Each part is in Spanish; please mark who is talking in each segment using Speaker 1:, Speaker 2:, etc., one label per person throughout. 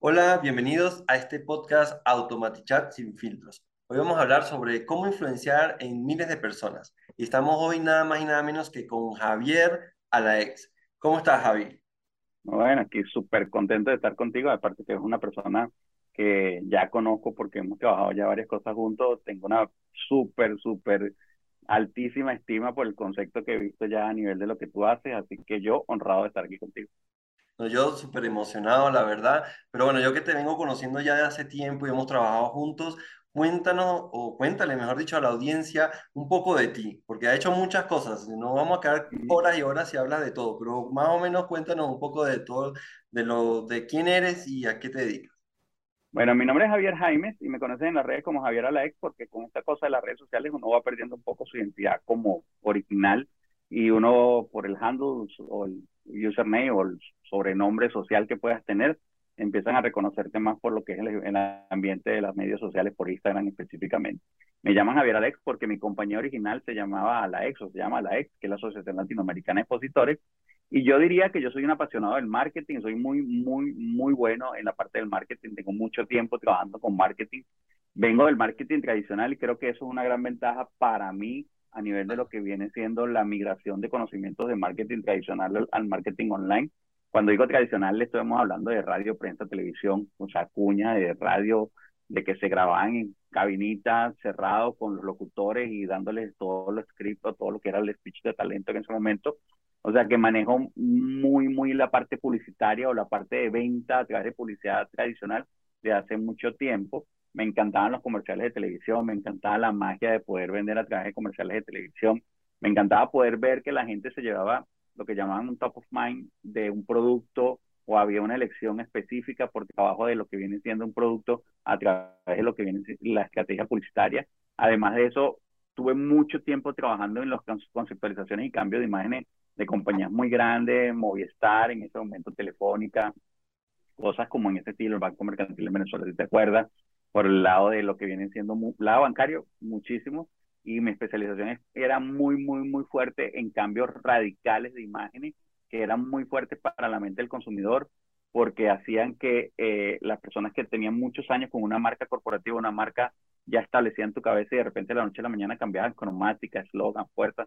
Speaker 1: Hola, bienvenidos a este podcast Automatichat sin filtros. Hoy vamos a hablar sobre cómo influenciar en miles de personas. Y estamos hoy nada más y nada menos que con Javier Alaex. ¿Cómo estás, Javi?
Speaker 2: Bueno, aquí súper contento de estar contigo, aparte que es una persona que ya conozco porque hemos trabajado ya varias cosas juntos, tengo una súper, súper altísima estima por el concepto que he visto ya a nivel de lo que tú haces, así que yo honrado de estar aquí contigo.
Speaker 1: No, yo súper emocionado, la verdad, pero bueno, yo que te vengo conociendo ya de hace tiempo y hemos trabajado juntos, cuéntanos o cuéntale, mejor dicho, a la audiencia un poco de ti, porque ha hecho muchas cosas, no vamos a quedar horas y horas si hablas de todo, pero más o menos cuéntanos un poco de todo, de lo, de quién eres y a qué te dedicas.
Speaker 2: Bueno, mi nombre es Javier Jaimes y me conocen en las redes como Javier Alaex porque con esta cosa de las redes sociales uno va perdiendo un poco su identidad como original y uno por el handle o el username o el sobrenombre social que puedas tener, empiezan a reconocerte más por lo que es el, ambiente de las medios sociales, por Instagram específicamente. Me llaman Javier Alex porque mi compañía original se llamaba Alaex o se llama Alaex, que es la Asociación Latinoamericana de Expositores, y yo diría que yo soy un apasionado del marketing, soy muy, muy, muy bueno en la parte del marketing, tengo mucho tiempo trabajando con marketing, vengo del marketing tradicional y creo que eso es una gran ventaja para mí a nivel de lo que viene siendo la migración de conocimientos de marketing tradicional al, marketing online. Cuando digo tradicional, le estamos hablando de radio, prensa, televisión, o sea, cuña de radio, de que se grababan en cabinitas cerrado con los locutores y dándoles todo lo escrito, todo lo que era el speech de talento en ese momento. O sea, que manejo muy, muy la parte publicitaria o la parte de venta a través de publicidad tradicional de hace mucho tiempo me encantaban los comerciales de televisión, me encantaba la magia de poder vender a través de comerciales de televisión, me encantaba poder ver que la gente se llevaba lo que llamaban un top of mind de un producto o había una elección específica por trabajo de lo que viene siendo un producto a través de lo que viene la estrategia publicitaria. Además de eso, tuve mucho tiempo trabajando en las conceptualizaciones y cambios de imágenes de compañías muy grandes, Movistar, en ese momento Telefónica, cosas como en ese estilo, el Banco Mercantil de Venezuela, si te acuerdas, por el lado de lo que viene siendo lado bancario, muchísimo, y mi especialización era muy, muy, muy fuerte en cambios radicales de imágenes que eran muy fuertes para la mente del consumidor porque hacían que eh, las personas que tenían muchos años con una marca corporativa, una marca ya establecida en tu cabeza y de repente la noche a la mañana cambiaban cromática, eslogan, fuerza,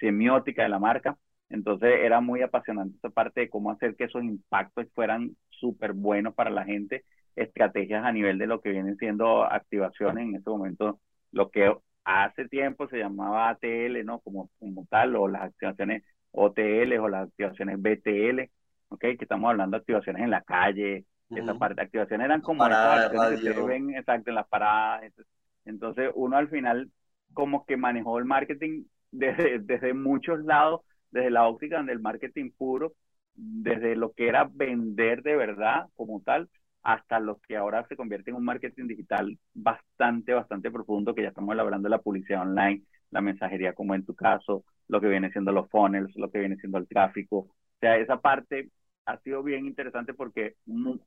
Speaker 2: semiótica de la marca. Entonces era muy apasionante esa parte de cómo hacer que esos impactos fueran súper buenos para la gente estrategias a nivel de lo que vienen siendo activaciones en este momento, lo que hace tiempo se llamaba ATL, ¿no? Como, como tal, o las activaciones OTL o las activaciones BTL, ¿ok? Que estamos hablando de activaciones en la calle, esa parte de activaciones eran como
Speaker 1: las
Speaker 2: que se ven exacto en las paradas. Entonces uno al final como que manejó el marketing desde, desde muchos lados, desde la óptica del marketing puro, desde lo que era vender de verdad como tal, hasta lo que ahora se convierte en un marketing digital bastante, bastante profundo, que ya estamos de la publicidad online, la mensajería como en tu caso, lo que viene siendo los funnels, lo que viene siendo el tráfico. O sea, esa parte ha sido bien interesante porque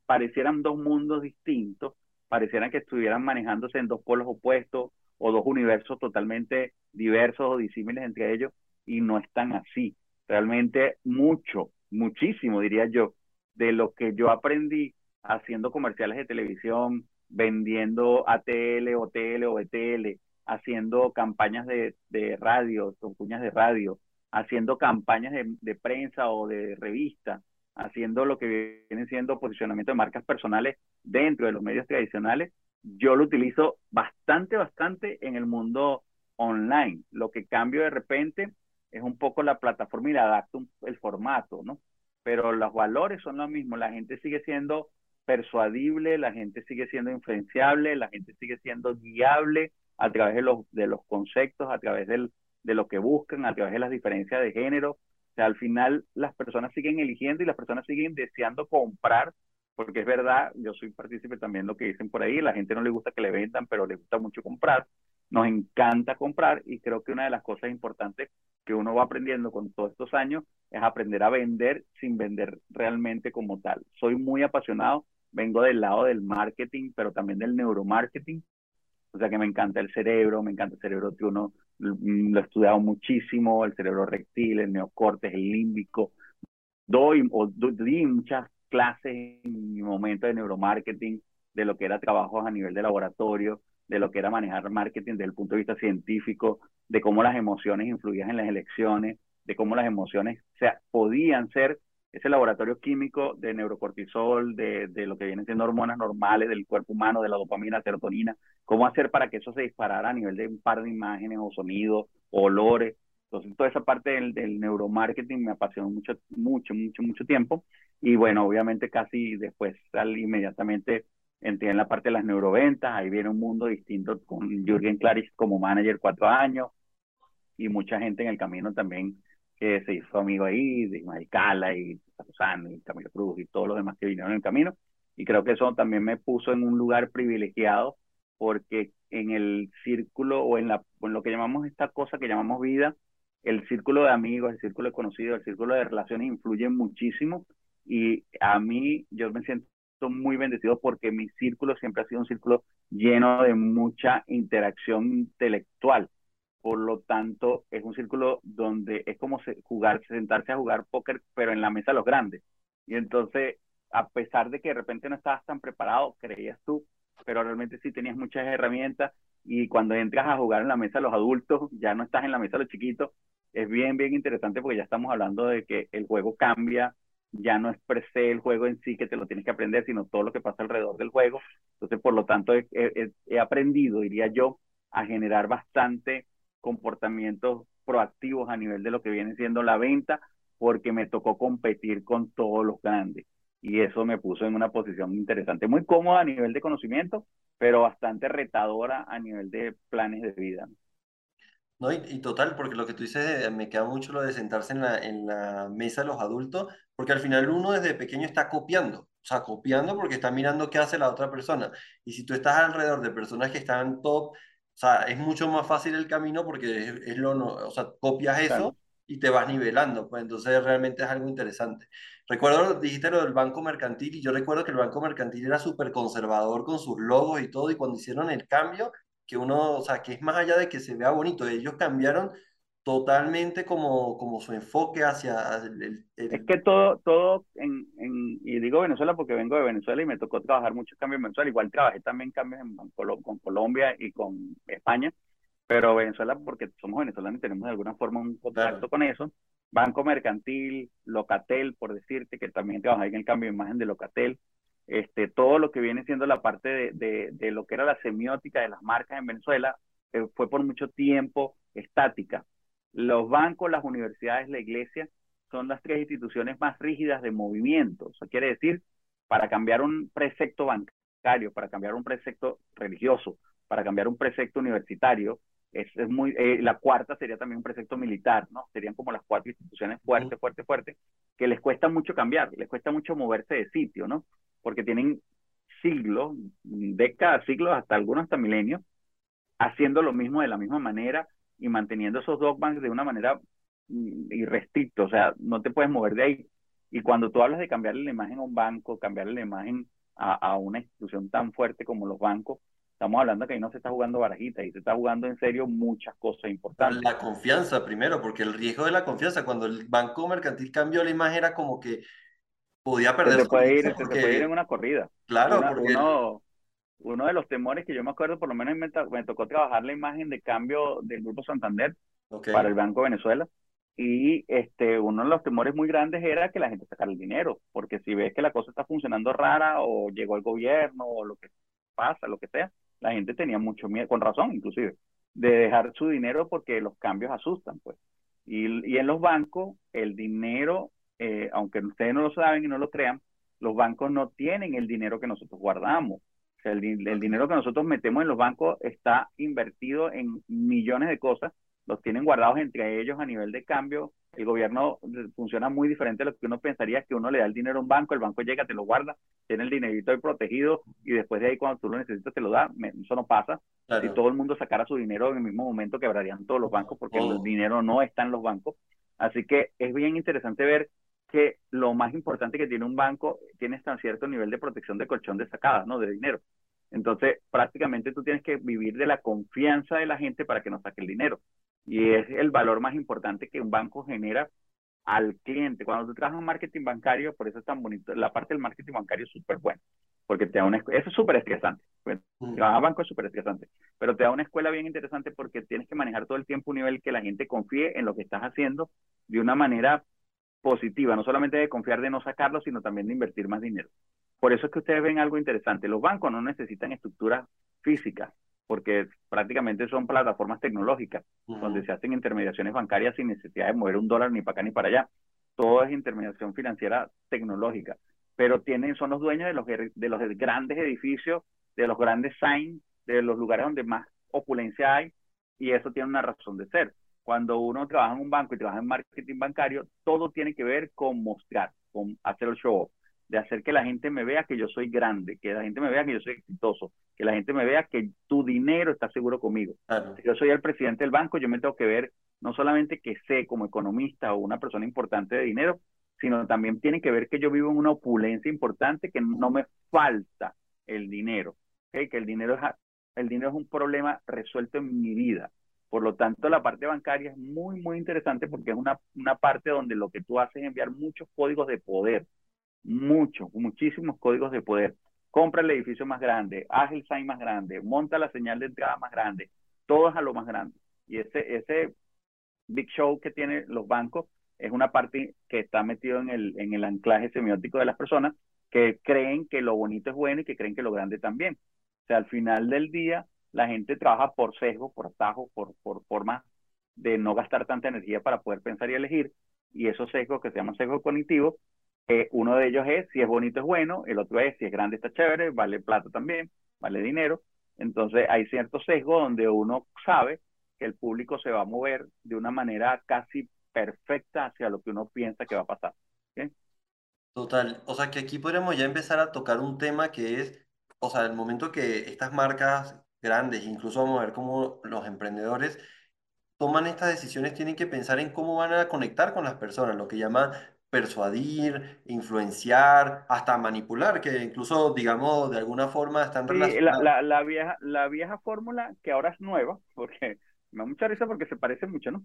Speaker 2: parecieran dos mundos distintos, parecieran que estuvieran manejándose en dos polos opuestos o dos universos totalmente diversos o disímiles entre ellos, y no están así. Realmente mucho, muchísimo, diría yo, de lo que yo aprendí haciendo comerciales de televisión, vendiendo ATL, OTL o BTL, haciendo campañas de, de radio, con cuñas de radio, haciendo campañas de, de, prensa o de revista, haciendo lo que viene siendo posicionamiento de marcas personales dentro de los medios tradicionales, yo lo utilizo bastante, bastante en el mundo online. Lo que cambio de repente es un poco la plataforma y le adapto el formato, ¿no? Pero los valores son los mismos, la gente sigue siendo persuadible, la gente sigue siendo influenciable, la gente sigue siendo guiable a través de los, de los conceptos, a través del, de lo que buscan, a través de las diferencias de género. O sea, al final las personas siguen eligiendo y las personas siguen deseando comprar, porque es verdad, yo soy partícipe también de lo que dicen por ahí, la gente no le gusta que le vendan, pero le gusta mucho comprar. Nos encanta comprar y creo que una de las cosas importantes que uno va aprendiendo con todos estos años es aprender a vender sin vender realmente como tal. Soy muy apasionado vengo del lado del marketing, pero también del neuromarketing. O sea que me encanta el cerebro, me encanta el cerebro que uno mm, lo he estudiado muchísimo, el cerebro rectil, el neocortes, el límbico. Doy o di muchas clases en mi momento de neuromarketing, de lo que era trabajos a nivel de laboratorio, de lo que era manejar marketing desde el punto de vista científico, de cómo las emociones influían en las elecciones, de cómo las emociones o sea, podían ser ese laboratorio químico de neurocortisol, de, de lo que vienen siendo hormonas normales del cuerpo humano, de la dopamina, serotonina, cómo hacer para que eso se disparara a nivel de un par de imágenes o sonidos, o olores. Entonces, toda esa parte del, neuromarketing me apasionó mucho, mucho, mucho, mucho tiempo. Y bueno, obviamente casi después salí inmediatamente entré en la parte de las neuroventas, ahí viene un mundo distinto con Jürgen Klaris como manager cuatro años y mucha gente en el camino también que se hizo amigo ahí, de Ismael Cala y Susana y Camilo Cruz y todos los demás que vinieron en el camino. Y creo que eso también me puso en un lugar privilegiado porque en el círculo o en, la, en lo que llamamos esta cosa que llamamos vida, el círculo de amigos, el círculo de conocidos, el círculo de relaciones influyen muchísimo y a mí yo me siento muy bendecido porque mi círculo siempre ha sido un círculo lleno de mucha interacción intelectual. Por lo tanto, es un círculo donde es como jugar, sentarse a jugar póker, pero en la mesa los grandes. Y entonces, a pesar de que de repente no estabas tan preparado, creías tú, pero realmente sí tenías muchas herramientas y cuando entras a jugar en la mesa los adultos, ya no estás en la mesa los chiquitos, es bien, bien interesante porque ya estamos hablando de que el juego cambia, ya no es per el juego en sí que te lo tienes que aprender, sino todo lo que pasa alrededor del juego. Entonces, por lo tanto, he, aprendido, diría yo, a generar bastante comportamientos proactivos a nivel de lo que viene siendo la venta, porque me tocó competir con todos los grandes. Y eso me puso en una posición interesante, muy cómoda a nivel de conocimiento, pero bastante retadora a nivel de planes de vida.
Speaker 1: No, y, total, porque lo que tú dices, me queda mucho lo de sentarse en la, en la mesa de los adultos, porque al final uno desde pequeño está copiando, o sea, copiando porque está mirando qué hace la otra persona. Y si tú estás alrededor de personas que están top, o sea, es mucho más fácil el camino porque es, lo, no, o sea, copias eso y te vas nivelando, pues entonces realmente es algo interesante. Recuerdo, dijiste lo del Banco Mercantil y yo recuerdo que el Banco Mercantil era súper conservador con sus logos y todo y cuando hicieron el cambio, que uno, o sea, que es más allá de que se vea bonito, ellos cambiaron totalmente como, como su enfoque hacia el,
Speaker 2: Es que todo, todo en, en, y digo Venezuela porque vengo de Venezuela y me tocó trabajar muchos cambios en Venezuela, igual trabajé también cambios en, con Colombia y con España, pero Venezuela porque somos venezolanos y tenemos de alguna forma un contacto con eso. Banco Mercantil, Locatel, por decirte, que también trabajé en el cambio de imagen de Locatel, este, todo lo que viene siendo la parte de, de, de lo que era la semiótica de las marcas en Venezuela, eh, fue por mucho tiempo estática. Los bancos, las universidades, la iglesia son las tres instituciones más rígidas de movimiento. Eso quiere decir, para cambiar un precepto bancario, para cambiar un precepto religioso, para cambiar un precepto universitario, es, es muy, eh, la cuarta sería también un precepto militar, ¿no? Serían como las cuatro instituciones fuertes, fuertes, fuertes, que les cuesta mucho cambiar, les cuesta mucho moverse de sitio, ¿no? porque tienen siglos, décadas, siglos, hasta algunos hasta milenios, haciendo lo mismo de la misma manera y manteniendo esos dogmas de una manera mm, irrestricta, o sea, no te puedes mover de ahí. Y cuando tú hablas de cambiarle la imagen a un banco, cambiarle la imagen a, a una institución tan fuerte como los bancos, estamos hablando que ahí no se está jugando barajita, ahí se está jugando en serio muchas cosas importantes.
Speaker 1: La confianza primero, porque el riesgo de la confianza, cuando el banco mercantil cambió la imagen era como que podía perder.
Speaker 2: Se puede, ir, se puede ir en una corrida.
Speaker 1: Claro, porque...
Speaker 2: uno, uno de los temores que yo me acuerdo, por lo menos me, me tocó trabajar la imagen de cambio del Grupo Santander para el Banco de Venezuela. Y este, uno de los temores muy grandes era que la gente sacara el dinero, porque si ves que la cosa está funcionando rara o llegó el gobierno o lo que pasa, lo que sea, la gente tenía mucho miedo, con razón inclusive, de dejar su dinero porque los cambios asustan, pues. Y, y en los bancos, el dinero eh, aunque ustedes no lo saben y no lo crean, los bancos no tienen el dinero que nosotros guardamos. Sea, el, el, dinero que nosotros metemos en los bancos está invertido en millones de cosas, los tienen guardados entre ellos a nivel de cambio. El gobierno funciona muy diferente a lo que uno pensaría, que uno le da el dinero a un banco, el banco llega, te lo guarda, tiene el dinerito ahí protegido y después de ahí cuando tú lo necesitas te lo da. Eso no pasa. Si todo el mundo sacara su dinero en el mismo momento quebrarían todos los bancos porque el dinero no está en los bancos. Así que es bien interesante ver que lo más importante que tiene un banco tiene tan cierto nivel de protección de colchón de sacadas, ¿no? De dinero. Entonces, prácticamente tú tienes que vivir de la confianza de la gente para que no saque el dinero. Y es el valor más importante que un banco genera al cliente. Cuando tú trabajas en marketing bancario, por eso es tan bonito, la parte del marketing bancario es súper buena, porque te da una eso es súper estresante. Trabajar banco es súper estresante, pero te da una escuela bien interesante porque tienes que manejar todo el tiempo un nivel que la gente confíe en lo que estás haciendo de una manera positiva, no solamente de confiar de no sacarlo, sino también de invertir más dinero. Por eso es que ustedes ven algo interesante. Los bancos no necesitan estructuras físicas, porque prácticamente son plataformas tecnológicas, donde se hacen intermediaciones bancarias sin necesidad de mover un dólar ni para acá ni para allá. Todo es intermediación financiera tecnológica, pero tienen, son los dueños de los, de los grandes edificios, de los grandes signs, de los lugares donde más opulencia hay, y eso tiene una razón de ser. Cuando uno trabaja en un banco y trabaja en marketing bancario, todo tiene que ver con mostrar, con hacer el show de hacer que la gente me vea que yo soy grande, que la gente me vea que yo soy exitoso, que la gente me vea que tu dinero está seguro conmigo. Si yo soy el presidente del banco, yo me tengo que ver no solamente que sé como economista o una persona importante de dinero, sino también tiene que ver que yo vivo en una opulencia importante, que no me falta el dinero, que el dinero es el dinero es un problema resuelto en mi vida. Por lo tanto, la parte bancaria es muy, muy interesante porque es una, una parte donde lo que tú haces es enviar muchos códigos de poder muchos, muchísimos códigos de poder. Compra el edificio más grande, haz el sign más grande, monta la señal de entrada más grande, todo es a lo más grande. Y ese, ese big show que tienen los bancos es una parte que está metido en el, en el anclaje semiótico de las personas que creen que lo bonito es bueno y que creen que lo grande también. O sea, al final del día, la gente trabaja por sesgo, por atajo, por, por forma de no gastar tanta energía para poder pensar y elegir. Y esos sesgos que se llaman sesgos cognitivos uno de ellos es si es bonito es bueno, el otro es si es grande está chévere, vale plata también, vale dinero. Entonces hay cierto sesgo donde uno sabe que el público se va a mover de una manera casi perfecta hacia lo que uno piensa que va a pasar.
Speaker 1: Total, o sea que aquí podríamos ya empezar a tocar un tema que es, o sea, el momento que estas marcas grandes, incluso vamos a ver cómo los emprendedores toman estas decisiones, tienen que pensar en cómo van a conectar con las personas, lo que llama persuadir, influenciar, hasta manipular, que incluso, digamos, de alguna forma están
Speaker 2: relacionados. La, la, vieja, la vieja fórmula, que ahora es nueva, porque me da mucha risa porque se parece mucho, ¿no?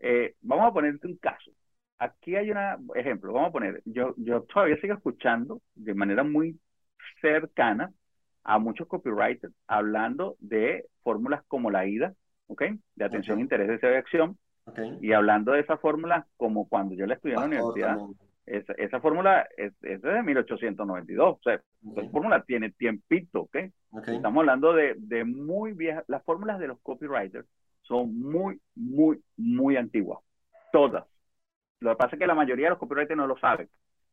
Speaker 2: Eh, vamos a ponerte un caso. Aquí hay un ejemplo, vamos a poner, yo, yo todavía sigo escuchando de manera muy cercana a muchos copywriters hablando de fórmulas como la IDA, ¿ok? De atención, interés, deseo y acción, y hablando de esa fórmula, como cuando yo la estudié en la universidad, esa, esa fórmula es, es, de 1892. O sea, esa fórmula tiene tiempito, ¿ok? Estamos hablando de, de muy viejas. Las fórmulas de los copywriters son muy, muy, muy antiguas. Todas. Lo que pasa es que la mayoría de los copywriters no lo saben.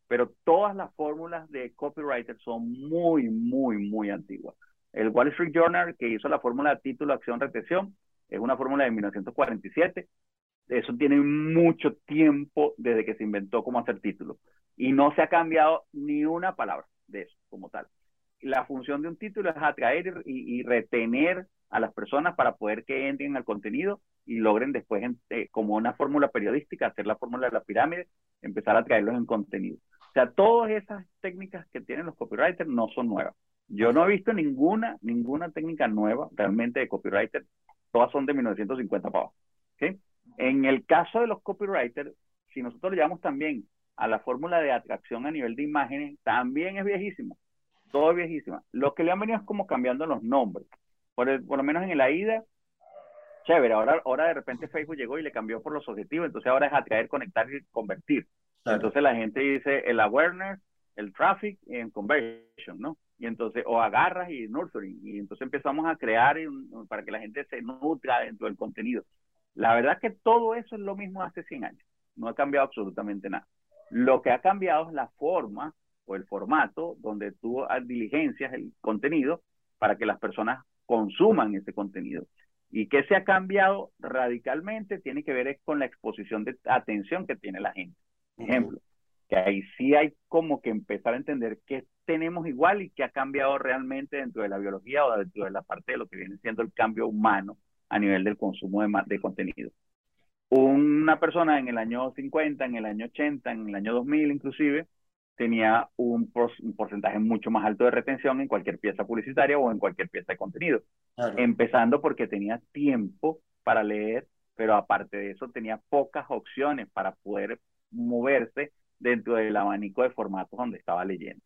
Speaker 2: Pero todas las fórmulas de copywriters son muy, muy, muy antiguas. El Wall Street Journal, que hizo la fórmula de título, acción, retención, es una fórmula de 1947 eso tiene mucho tiempo desde que se inventó cómo hacer título. Y no se ha cambiado ni una palabra de eso como tal. La función de un título es atraer y, retener a las personas para poder que entren al contenido y logren después, eh, como una fórmula periodística, hacer la fórmula de la pirámide, empezar a traerlos en contenido. O sea, todas esas técnicas que tienen los copywriters no son nuevas. Yo no he visto ninguna, ninguna técnica nueva realmente de copywriter. Todas son de 1950 para abajo. En el caso de los copywriters, si nosotros lo llevamos también a la fórmula de atracción a nivel de imágenes, también es viejísimo. Todo es viejísimo. Lo que le han venido es como cambiando los nombres. Por, lo menos en el AIDA, chévere. Ahora, ahora de repente Facebook llegó y le cambió por los objetivos. Entonces ahora es atraer, conectar y convertir. Entonces la gente dice el awareness, el traffic y el conversion, ¿no? Y entonces, o agarras y nurturing. Y entonces empezamos a crear para que la gente se nutra dentro del contenido. La verdad es que todo eso es lo mismo hace 100 años. No ha cambiado absolutamente nada. Lo que ha cambiado es la forma o el formato donde tú diligencias el contenido para que las personas consuman ese contenido. Y que se ha cambiado radicalmente tiene que ver con la exposición de atención que tiene la gente. Ejemplo, que ahí sí hay como que empezar a entender qué tenemos igual y qué ha cambiado realmente dentro de la biología o dentro de la parte de lo que viene siendo el cambio humano a nivel del consumo de, de contenido. Una persona en el año 50, en el año 80, en el año 2000 inclusive, tenía un, porcentaje mucho más alto de retención en cualquier pieza publicitaria o en cualquier pieza de contenido. Empezando porque tenía tiempo para leer, pero aparte de eso tenía pocas opciones para poder moverse dentro del abanico de formatos donde estaba leyendo.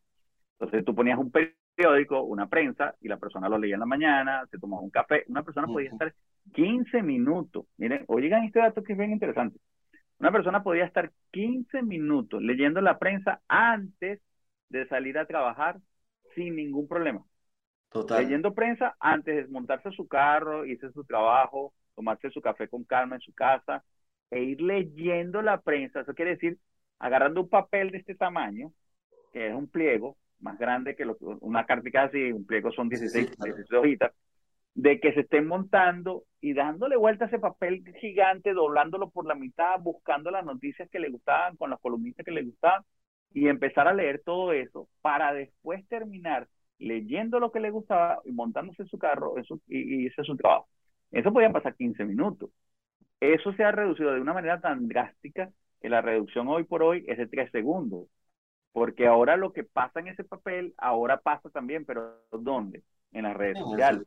Speaker 2: Entonces tú ponías un periódico, una prensa, y la persona lo leía en la mañana, se tomaba un café. Una persona podía estar 15 minutos. Miren, oigan este dato que es bien interesante. Una persona podía estar 15 minutos leyendo la prensa antes de salir a trabajar sin ningún problema. Total. Leyendo prensa antes de montarse a su carro, irse a su trabajo, tomarse su café con calma en su casa e ir leyendo la prensa. Eso quiere decir, agarrando un papel de este tamaño, que es un pliego más grande que lo, una cartica así, un pliego son 16, 16 hojitas, de que se estén montando y dándole vuelta a ese papel gigante, doblándolo por la mitad, buscando las noticias que le gustaban, con las columnistas que le gustaban, y empezar a leer todo eso para después terminar leyendo lo que le gustaba y montándose en su carro y, y ese es su trabajo. Eso podía pasar 15 minutos. Eso se ha reducido de una manera tan drástica que la reducción hoy por hoy es de 3 segundos. Porque ahora lo que pasa en ese papel, ahora pasa también, pero ¿dónde? En las redes sociales.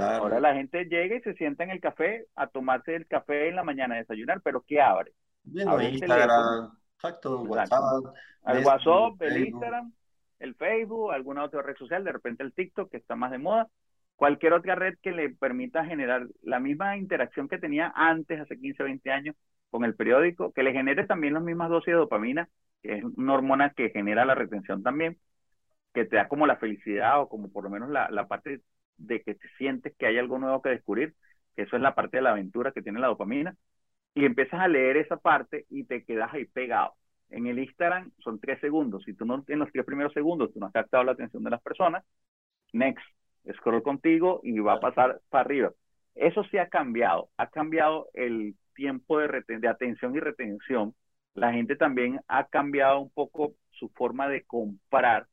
Speaker 2: Ahora la gente llega y se sienta en el café a tomarse el café en la mañana a desayunar, pero ¿qué abre?
Speaker 1: Instagram, exacto, WhatsApp.
Speaker 2: El WhatsApp, el Instagram, el Facebook, alguna otra red social, de repente el TikTok, que está más de moda. Cualquier otra red que le permita generar la misma interacción que tenía antes, hace 15, 20 años, con el periódico, que le genere también las mismas dosis de dopamina, que es una hormona que genera la retención también, que te da como la felicidad o como por lo menos la, la parte de que te sientes que hay algo nuevo que descubrir, que eso es la parte de la aventura que tiene la dopamina, y empiezas a leer esa parte y te quedas ahí pegado. En el Instagram son tres segundos. Si tú no en los tres primeros segundos tú no has captado la atención de las personas, next, scroll contigo y va a pasar para arriba. Eso sí ha cambiado. Ha cambiado el tiempo de, de atención y retención la gente también ha cambiado un poco su forma de comprar.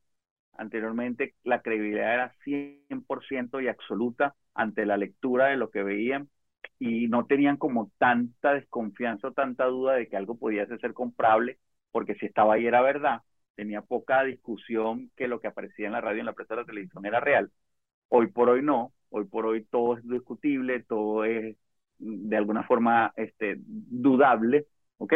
Speaker 2: Anteriormente la credibilidad era 100% y absoluta ante la lectura de lo que veían y no tenían como tanta desconfianza o tanta duda de que algo podía ser comprable, porque si estaba ahí era verdad, tenía poca discusión que lo que aparecía en la radio, en la prensa, de la televisión era real. Hoy por hoy no, hoy por hoy todo es discutible, todo es de alguna forma este, dudable, ¿ok?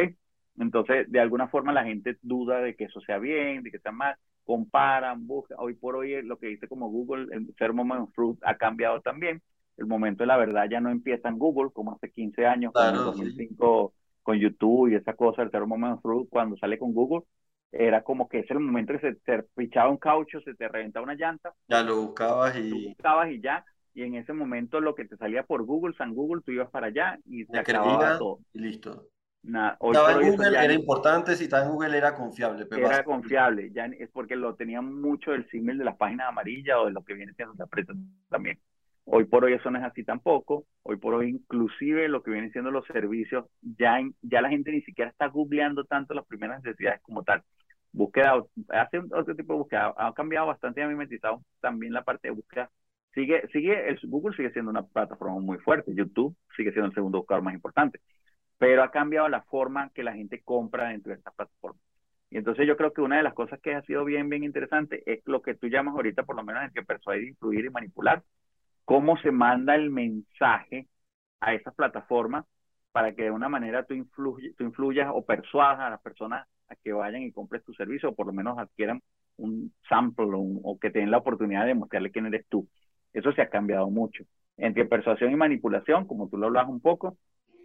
Speaker 2: Entonces, de alguna forma la gente duda de que eso sea bien, de que sea mal, comparan, buscan. Hoy por hoy lo que dice como Google, el ser moment fruit ha cambiado también. El momento de la verdad ya no empieza en Google como hace 15 años, en 2005 con YouTube y esa cosa, el ser moment fruit cuando sale con Google, era como que es el momento que se te pichaba un caucho, se te reventaba una llanta.
Speaker 1: Ya lo buscabas y...
Speaker 2: Lo buscabas y ya, y en ese momento lo que te salía por Google, San Google, tú ibas para allá y se acababa todo.
Speaker 1: Y listo.
Speaker 2: Nada,
Speaker 1: hoy en Google era importante, si estaba en Google era confiable.
Speaker 2: Pero era confiable, ya es porque lo tenían mucho el símil de las páginas amarillas o de lo que viene siendo la prensa también. Hoy por hoy eso no es así tampoco. Hoy por hoy inclusive lo que vienen siendo los servicios, ya, ya la gente ni siquiera está googleando tanto las primeras necesidades como tal. Búsqueda, hace otro tipo de búsqueda, ha cambiado bastante, ha mimetizado también la parte de búsqueda. Sigue, sigue, el Google sigue siendo una plataforma muy fuerte, YouTube sigue siendo el segundo buscador más importante pero ha cambiado la forma que la gente compra dentro de esta plataforma. Y entonces yo creo que una de las cosas que ha sido bien, bien interesante es lo que tú llamas ahorita, por lo menos, el que persuadir, influir y manipular. Cómo se manda el mensaje a esas plataformas para que de una manera tú, tú influyas o persuadas a las personas que vayan y compren tu servicio o por lo menos adquieran un sample o, o que tengan la oportunidad de mostrarle quién eres tú. Eso se ha cambiado mucho. Entre persuasión y manipulación, como tú lo hablas un poco,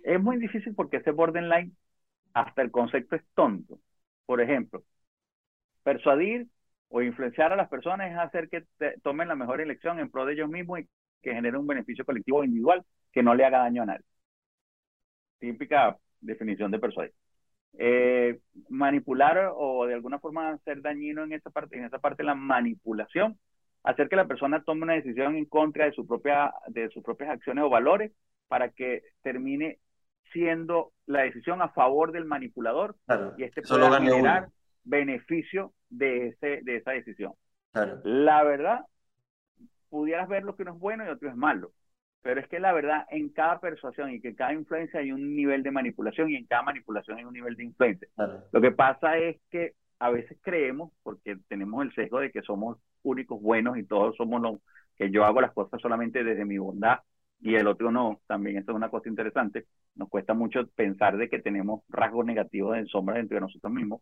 Speaker 2: es muy difícil porque ese borderline, hasta el concepto es tonto. Por ejemplo, persuadir o influenciar a las personas es hacer que tomen la mejor elección en pro de ellos mismos y que genere un beneficio colectivo o individual que no le haga daño a nadie. Típica definición de persuadir. Eh, manipular o de alguna forma ser dañino en esa parte, en esa parte la manipulación, hacer que la persona tome una decisión en contra de su propia, de sus propias acciones o valores para que termine siendo la decisión a favor del manipulador y este puede generar beneficio de, ese, de esa decisión. La verdad, pudieras ver lo que uno es bueno y otro es malo, pero es que la verdad en cada persuasión y que cada influencia hay un nivel de manipulación y en cada manipulación hay un nivel de influencia. Lo que pasa es que a veces creemos, porque tenemos el sesgo de que somos únicos bueos y todos somos los que yo hago las cosas solamente desde mi bondad y el otro no. También eso es una cosa interesante. Nos cuesta mucho pensar de que tenemos rasgos negativos en sombras entre nosotros mismos.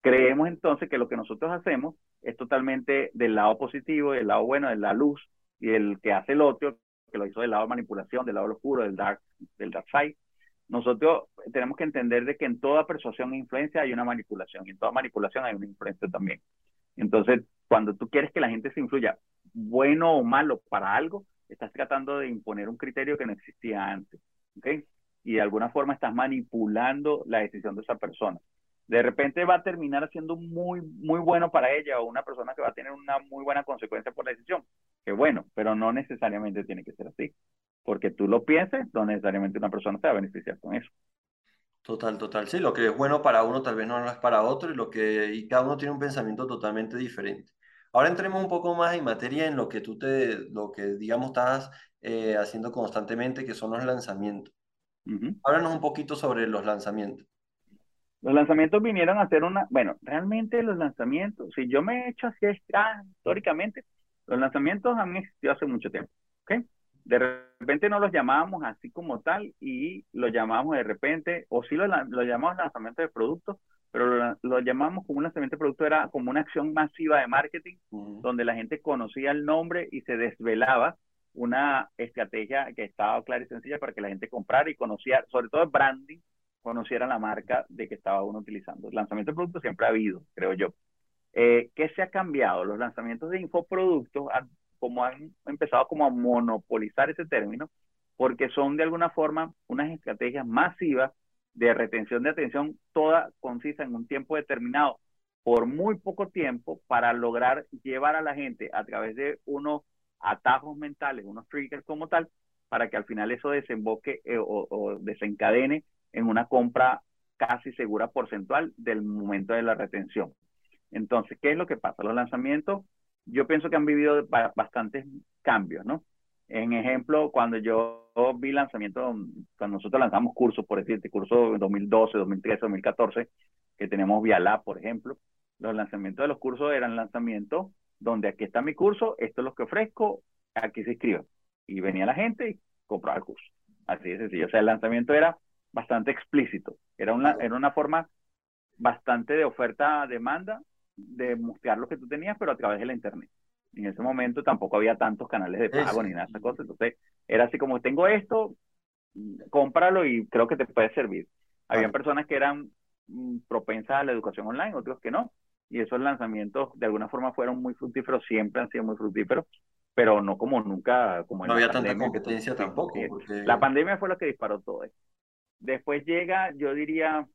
Speaker 2: Creemos entonces que lo que nosotros hacemos es totalmente del lado positivo, del lado bueno, de la luz, y el que hace el otro, que lo hizo del lado de manipulación, del lado oscuro, del dark, del dark side. Nosotros tenemos que entender de que en toda persuasión e influencia hay una manipulación, y en toda manipulación hay una influencia también. Entonces, cuando tú quieres que la gente se influya, bueno o malo para algo, estás tratando de imponer un criterio que no existía antes, ¿ok? Y de alguna forma estás manipulando la decisión de esa persona. De repente va a terminar siendo muy, muy bueno para ella o una persona que va a tener una muy buena consecuencia por la decisión. Que bueno, pero no necesariamente tiene que ser así. Porque tú lo pienses, no necesariamente una persona se va a beneficiar con eso.
Speaker 1: Total, total. Sí, lo que es bueno para uno tal vez no lo es para otro y, lo que, y cada uno tiene un pensamiento totalmente diferente. Ahora entremos un poco más en materia en lo que tú te, lo que digamos estás eh, haciendo constantemente, que son los lanzamientos. Háblanos un poquito sobre los lanzamientos.
Speaker 2: Los lanzamientos vinieron a ser una, bueno, realmente los lanzamientos, si yo me he hecho así históricamente, los lanzamientos han existido hace mucho tiempo, ¿ok? de repente no los llamábamos así como tal y lo llamábamos de repente, o sí lo, lo llamamos lanzamiento de productos, pero lo, lo, llamamos como un lanzamiento de producto, era como una acción masiva de marketing, donde la gente conocía el nombre y se desvelaba una estrategia que estaba clara y sencilla para que la gente comprara y conociera, sobre todo el branding, conociera la marca de que estaba uno utilizando. El lanzamiento de productos siempre ha habido, creo yo. Eh, ¿Qué se ha cambiado? Los lanzamientos de infoproductos como han empezado como a monopolizar ese término, porque son de alguna forma unas estrategias masivas de retención de atención, toda concisa en un tiempo determinado, por muy poco tiempo, para lograr llevar a la gente a través de unos atajos mentales, unos triggers como tal, para que al final eso desemboque eh, o desencadene en una compra casi segura porcentual del momento de la retención. Entonces, ¿qué es lo que pasa? Los lanzamientos yo pienso que han vivido bastantes cambios, ¿no? En ejemplo, cuando yo vi lanzamiento, cuando nosotros lanzamos cursos, por decirte, cursos 2012, 2013, 2014, que tenemos Vialab, por ejemplo, los lanzamientos de los cursos eran lanzamientos donde aquí está mi curso, esto es lo que ofrezco, aquí se inscribe. Y venía la gente y compraba el curso. Así de sencillo. O sea, el lanzamiento era bastante explícito. Era una, era una forma bastante de oferta-demanda de mostrar lo que tú tenías, pero a través de la internet. En ese momento tampoco había tantos canales de pago ni nada de esas cosas. Entonces, era así como, tengo esto, cómpralo y creo que te puede servir. Habían personas que eran mm, propensas a la educación online, otros que no. Y esos lanzamientos de alguna forma fueron muy fructíferos, siempre han sido muy fructíferos, pero no como nunca, como
Speaker 1: no había tanta competencia tampoco.
Speaker 2: La pandemia fue lo que disparó todo esto. Después llega, yo diría,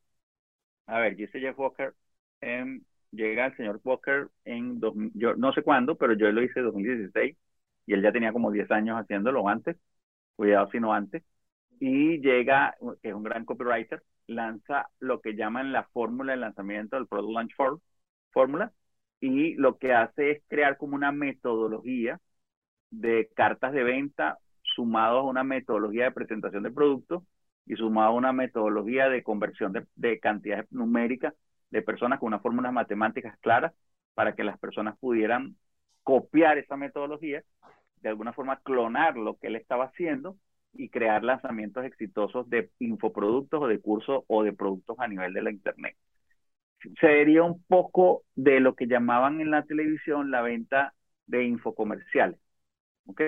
Speaker 2: a ver, Jesse Jeff Walker en llega el señor Walker en, dos, yo no sé cuándo, pero yo lo hice en 2016 y él ya tenía como 10 años haciéndolo antes, cuidado si no antes, y llega, que es un gran copywriter, lanza lo que llaman la fórmula de lanzamiento del Product Launch for, Fórmula, y lo que hace es crear como una metodología de cartas de venta sumado a una metodología de presentación de productos y sumado a una metodología de conversión de, de cantidades numéricas de personas con unas fórmulas matemáticas claras para que las personas pudieran copiar esa metodología, de alguna forma clonar lo que él estaba haciendo y crear lanzamientos exitosos de infoproductos o de cursos o de productos a nivel de la Internet. Sería un poco de lo que llamaban en la televisión la venta de infocomerciales. ¿Ok?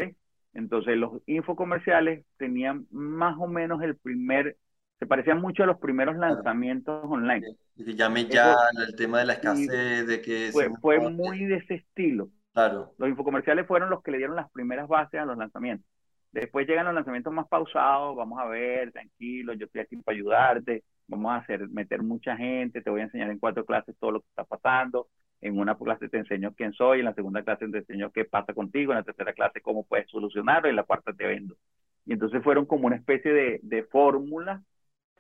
Speaker 2: Entonces los infocomerciales tenían más o menos el primer se parecían mucho a los primeros lanzamientos online.
Speaker 1: Y llame ya el tema de la escasez, de que...
Speaker 2: Fue, fue muy de ese estilo.
Speaker 1: Claro.
Speaker 2: Los infocomerciales fueron los que le dieron las primeras bases a los lanzamientos. Después llegan los lanzamientos más pausados, vamos a ver, tranquilo, yo estoy aquí para ayudarte, vamos a hacer, meter mucha gente, te voy a enseñar en cuatro clases todo lo que está pasando, en una clase te enseño quién soy, en la segunda clase te enseño qué pasa contigo, en la tercera clase cómo puedes solucionarlo, y en la cuarta te vendo. Y entonces fueron como una especie de, de fórmula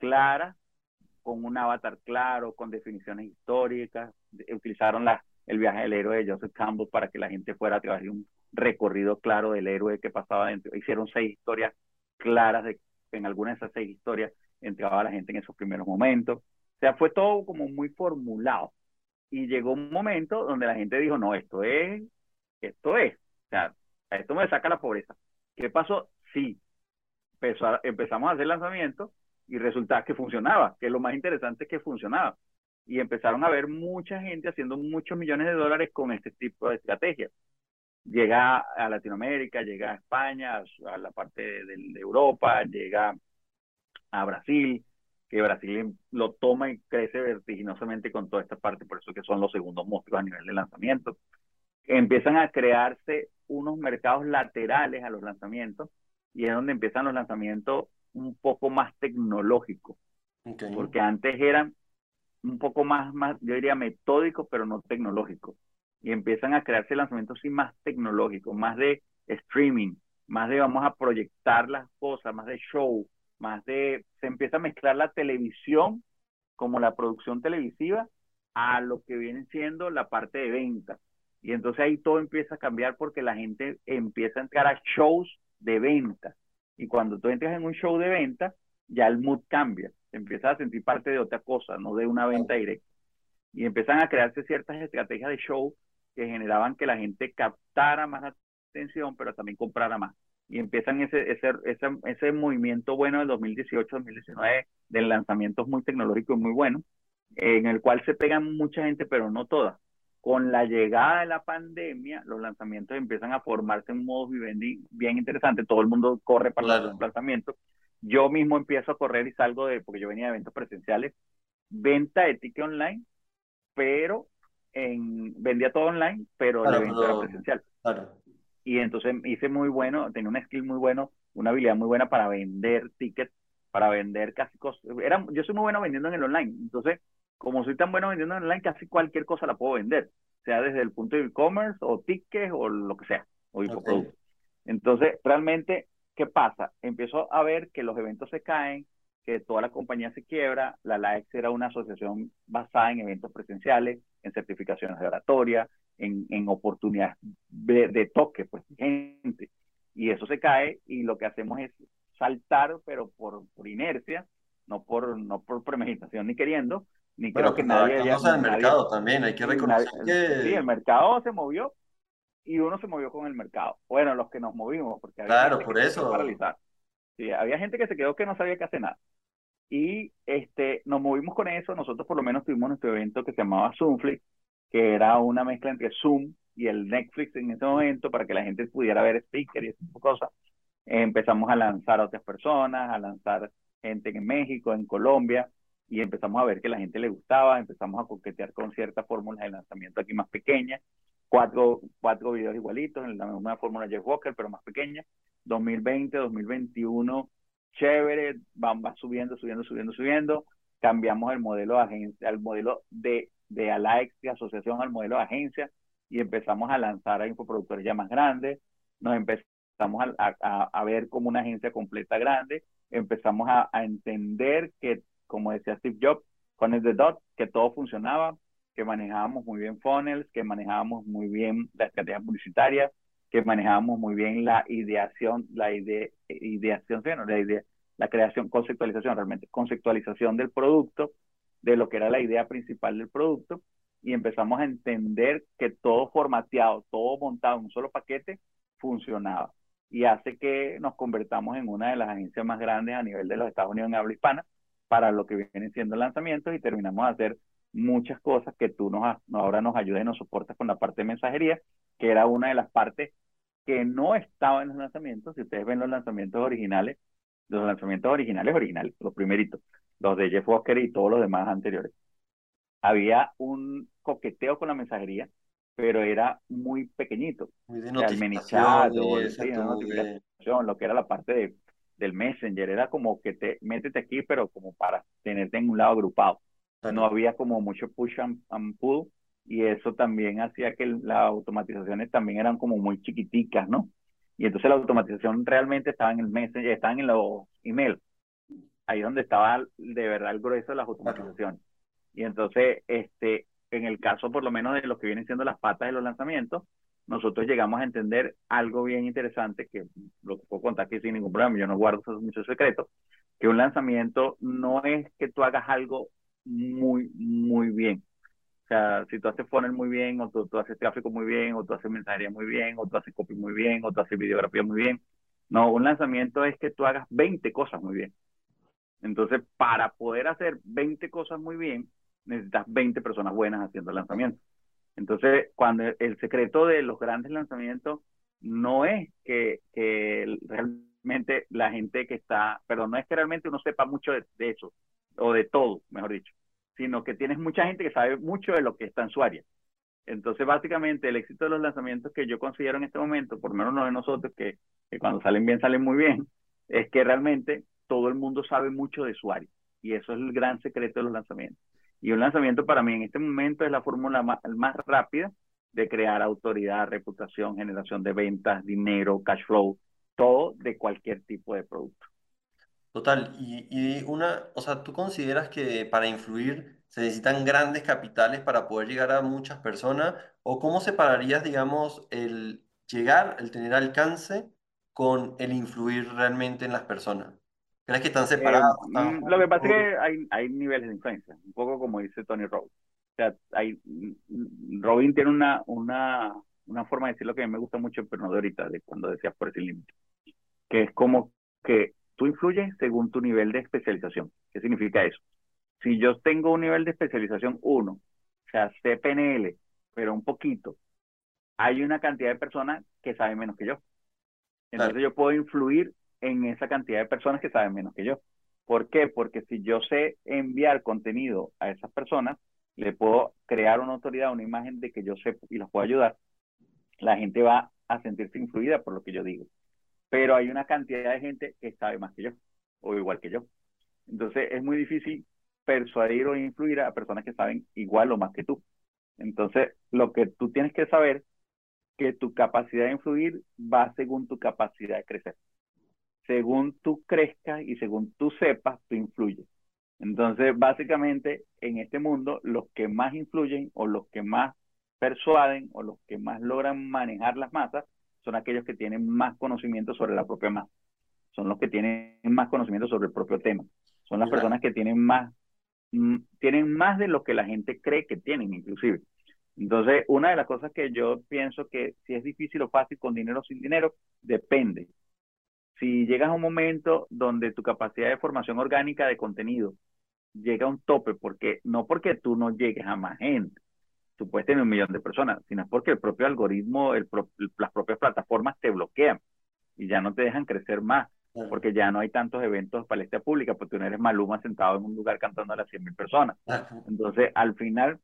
Speaker 2: clara, con un avatar claro, con definiciones históricas. Utilizaron la, el viaje del héroe de Joseph Campbell para que la gente fuera a través de un recorrido claro del héroe que pasaba dentro. Hicieron seis historias claras, en algunas de esas seis historias entraba la gente en esos primeros momentos. O sea, fue todo como muy formulado. Y llegó un momento donde la gente dijo, no, esto es, esto es. O sea, esto me saca la pobreza. ¿Qué pasó? Sí, empezamos a hacer lanzamientos y resulta que funcionaba, que lo más interesante es que funcionaba. Y empezaron a ver mucha gente haciendo muchos millones de dólares con este tipo de estrategias. Llega a Latinoamérica, llega a España, a la parte de, Europa, llega a Brasil, que Brasil lo toma y crece vertiginosamente con toda esta parte, por eso que son los segundos monstruos a nivel de lanzamiento. Empiezan a crearse unos mercados laterales a los lanzamientos y es donde empiezan los lanzamientos un poco más tecnológicos. Porque antes eran un poco más, más, yo diría metódicos, pero no tecnológicos. Y empiezan a crearse lanzamientos sí más tecnológicos, más de streaming, más de vamos a proyectar las cosas, más de show, más de, se empieza a mezclar la televisión como la producción televisiva a lo que viene siendo la parte de venta. Y entonces ahí todo empieza a cambiar porque la gente empieza a entrar a shows de venta. Y cuando tú entras en un show de venta, ya el mood cambia. Empiezas a sentir parte de otra cosa, no de una venta directa. Y empiezan a crearse ciertas estrategias de show que generaban que la gente captara más atención, pero también comprara más. Y empiezan ese, ese, ese, ese movimiento bueno del 2018-2019 de lanzamientos muy tecnológicos muy buenos, en el cual se pegan mucha gente, pero no todas con la llegada de la pandemia, los lanzamientos empiezan a formarse en modo vivendi bien interesante. Todo el mundo corre para los lanzamientos. Yo mismo empiezo a correr y salgo de, porque yo venía de eventos presenciales, venta de ticket online, pero en, vendía todo online, pero el evento era presencial. Y entonces hice muy bueno, tenía un skill muy bueno, una habilidad muy buena para vender tickets, para vender casi cosas. Era, yo soy muy bueno vendiendo en el online. Entonces, como soy tan bueno vendiendo online, casi cualquier cosa la puedo vender, sea desde el punto de e-commerce o tickets o lo que sea, o okay. Entonces, realmente, ¿qué pasa? Empiezo a ver que los eventos se caen, que toda la compañía se quiebra, la LAEX era una asociación basada en eventos presenciales, en certificaciones de oratoria, en, en oportunidades de, toque, pues, gente. Y eso se cae y lo que hacemos es saltar, pero por, por inercia, no por, no por premeditación ni queriendo, ni creo que nadie
Speaker 1: haya, el mercado también, hay que reconocer que...
Speaker 2: Sí, el mercado se movió y uno se movió con el mercado. Bueno, los que nos movimos, porque
Speaker 1: había claro, por eso.
Speaker 2: Paralizar. Sí, había gente que se quedó que no sabía qué hacer nada. Y este, nos movimos con eso, nosotros por lo menos tuvimos nuestro evento que se llamaba Zoomflix, que era una mezcla entre Zoom y el Netflix en ese momento para que la gente pudiera ver speaker y ese tipo de cosas. empezamos a lanzar a otras personas, a lanzar gente en México, en Colombia, y empezamos a ver que la gente le gustaba, empezamos a coquetear con ciertas fórmulas de lanzamiento aquí más pequeñas, cuatro, cuatro videos igualitos, en la misma fórmula Jeff Walker, pero más pequeña, 2020, 2021, chévere, van, va subiendo, subiendo, subiendo, subiendo, cambiamos el modelo de agencia, el modelo de, de Alex, de asociación al modelo de agencia, y empezamos a lanzar a infoproductores ya más grandes, nos empezamos a, a, ver como una agencia completa grande, empezamos a entender que como decía Steve Jobs, con el The Dot, que todo funcionaba, que manejábamos muy bien funnels, que manejábamos muy bien la estrategia publicitaria, que manejábamos muy bien la ideación, la ide, ideación, la idea, la creación, conceptualización realmente, conceptualización del producto, de lo que era la idea principal del producto, y empezamos a entender que todo formateado, todo montado en un solo paquete, funcionaba. Y hace que nos convertamos en una de las agencias más grandes a nivel de los Estados Unidos en habla hispana, para lo que vienen siendo lanzamientos y terminamos de hacer muchas cosas que tú nos, ahora nos ayudas y nos soportas con la parte de mensajería, que era una de las partes que no estaba en los lanzamientos. Si ustedes ven los lanzamientos originales, los lanzamientos originales, originales, los primeritos, los de Jeff Walker y todos los demás anteriores, había un coqueteo con la mensajería, pero era muy pequeñito.
Speaker 1: Muy de notificación,
Speaker 2: lo que era la parte de del Messenger, era como que te métete aquí, pero como para tenerte en un lado agrupado. No había como mucho push and, pull y eso también hacía que las automatizaciones también eran como muy chiquiticas, ¿no? Y entonces la automatización realmente estaba en el Messenger, estaban en los emails. Ahí donde estaba de verdad el grueso de las automatizaciones. Y entonces, este, en el caso por lo menos de lo que vienen siendo las patas de los lanzamientos, nosotros llegamos a entender algo bien interesante, que lo puedo contar aquí sin ningún problema, yo no guardo muchos secretos, que un lanzamiento no es que tú hagas algo muy, muy bien. O sea, si tú haces funnel muy bien, o tú, haces tráfico muy bien, o tú haces mensajería muy bien, o tú haces copy muy bien, o tú haces videografía muy bien, No, un lanzamiento es que tú hagas 20 cosas muy bien. Entonces, para poder hacer 20 cosas muy bien, necesitas 20 personas buenas haciendo el lanzamiento. Entonces, cuando el secreto de los grandes lanzamientos no es que, realmente la gente que está, perdón, no es que realmente uno sepa mucho de, eso, o de todo, mejor dicho, sino que tienes mucha gente que sabe mucho de lo que está en su área. Entonces, básicamente, el éxito de los lanzamientos que yo considero en este momento, por lo menos no de nosotros, que, que cuando salen bien, salen muy bien, es que realmente todo el mundo sabe mucho de su área. Y eso es el gran secreto de los lanzamientos. Y un lanzamiento para mí en este momento es la fórmula más, rápida de crear autoridad, reputación, generación de ventas, dinero, cash flow, todo de cualquier tipo de producto.
Speaker 1: Total, y, y una, o sea, ¿tú consideras que para influir se necesitan grandes capitales para poder llegar a muchas personas? ¿O cómo separarías, digamos, el llegar, el tener alcance con el influir realmente en las personas? ¿Crees que están separados?
Speaker 2: Eh, mm, lo que pasa es que hay, hay niveles de influencia, un poco como dice Tony Robbins. O sea, hay, mm, Robin tiene una, una, una forma de decir lo que a mí me gusta mucho, pero no de ahorita, de cuando decías por ese límite, que es como que tú influyes según tu nivel de especialización. ¿Qué significa eso? Si yo tengo un nivel de especialización 1, o sea, CPNL, pero un poquito, hay una cantidad de personas que saben menos que yo. Entonces yo puedo influir en esa cantidad de personas que saben menos que yo. ¿Por qué? Porque si yo sé enviar contenido a esas personas, le puedo crear una autoridad, una imagen de que yo sé y los puedo ayudar. La gente va a sentirse influida por lo que yo digo. Pero hay una cantidad de gente que sabe más que yo o igual que yo. Entonces es muy difícil persuadir o influir a personas que saben igual o más que tú. Entonces, lo que tú tienes que saber que tu capacidad de influir va según tu capacidad de crecer según tú crezcas y según tú sepas, tú influyes. Entonces, básicamente, en este mundo, los que más influyen o los que más persuaden o los que más logran manejar las masas son aquellos que tienen más conocimiento sobre la propia masa. Son los que tienen más conocimiento sobre el propio tema. Son las personas que tienen más, mm, tienen más de lo que la gente cree que tienen, inclusive. Entonces, una de las cosas que yo pienso que si es difícil o fácil con dinero o sin dinero, depende si llegas a un momento donde tu capacidad de formación orgánica de contenido llega a un tope, porque no porque tú no llegues a más gente, tú puedes tener un millón de personas, sino porque el propio algoritmo, el las propias plataformas te bloquean y ya no te dejan crecer más, porque ya no hay tantos eventos palestra pública, porque tú no eres Maluma sentado en un lugar cantando a las 100 mil personas. Entonces, al final,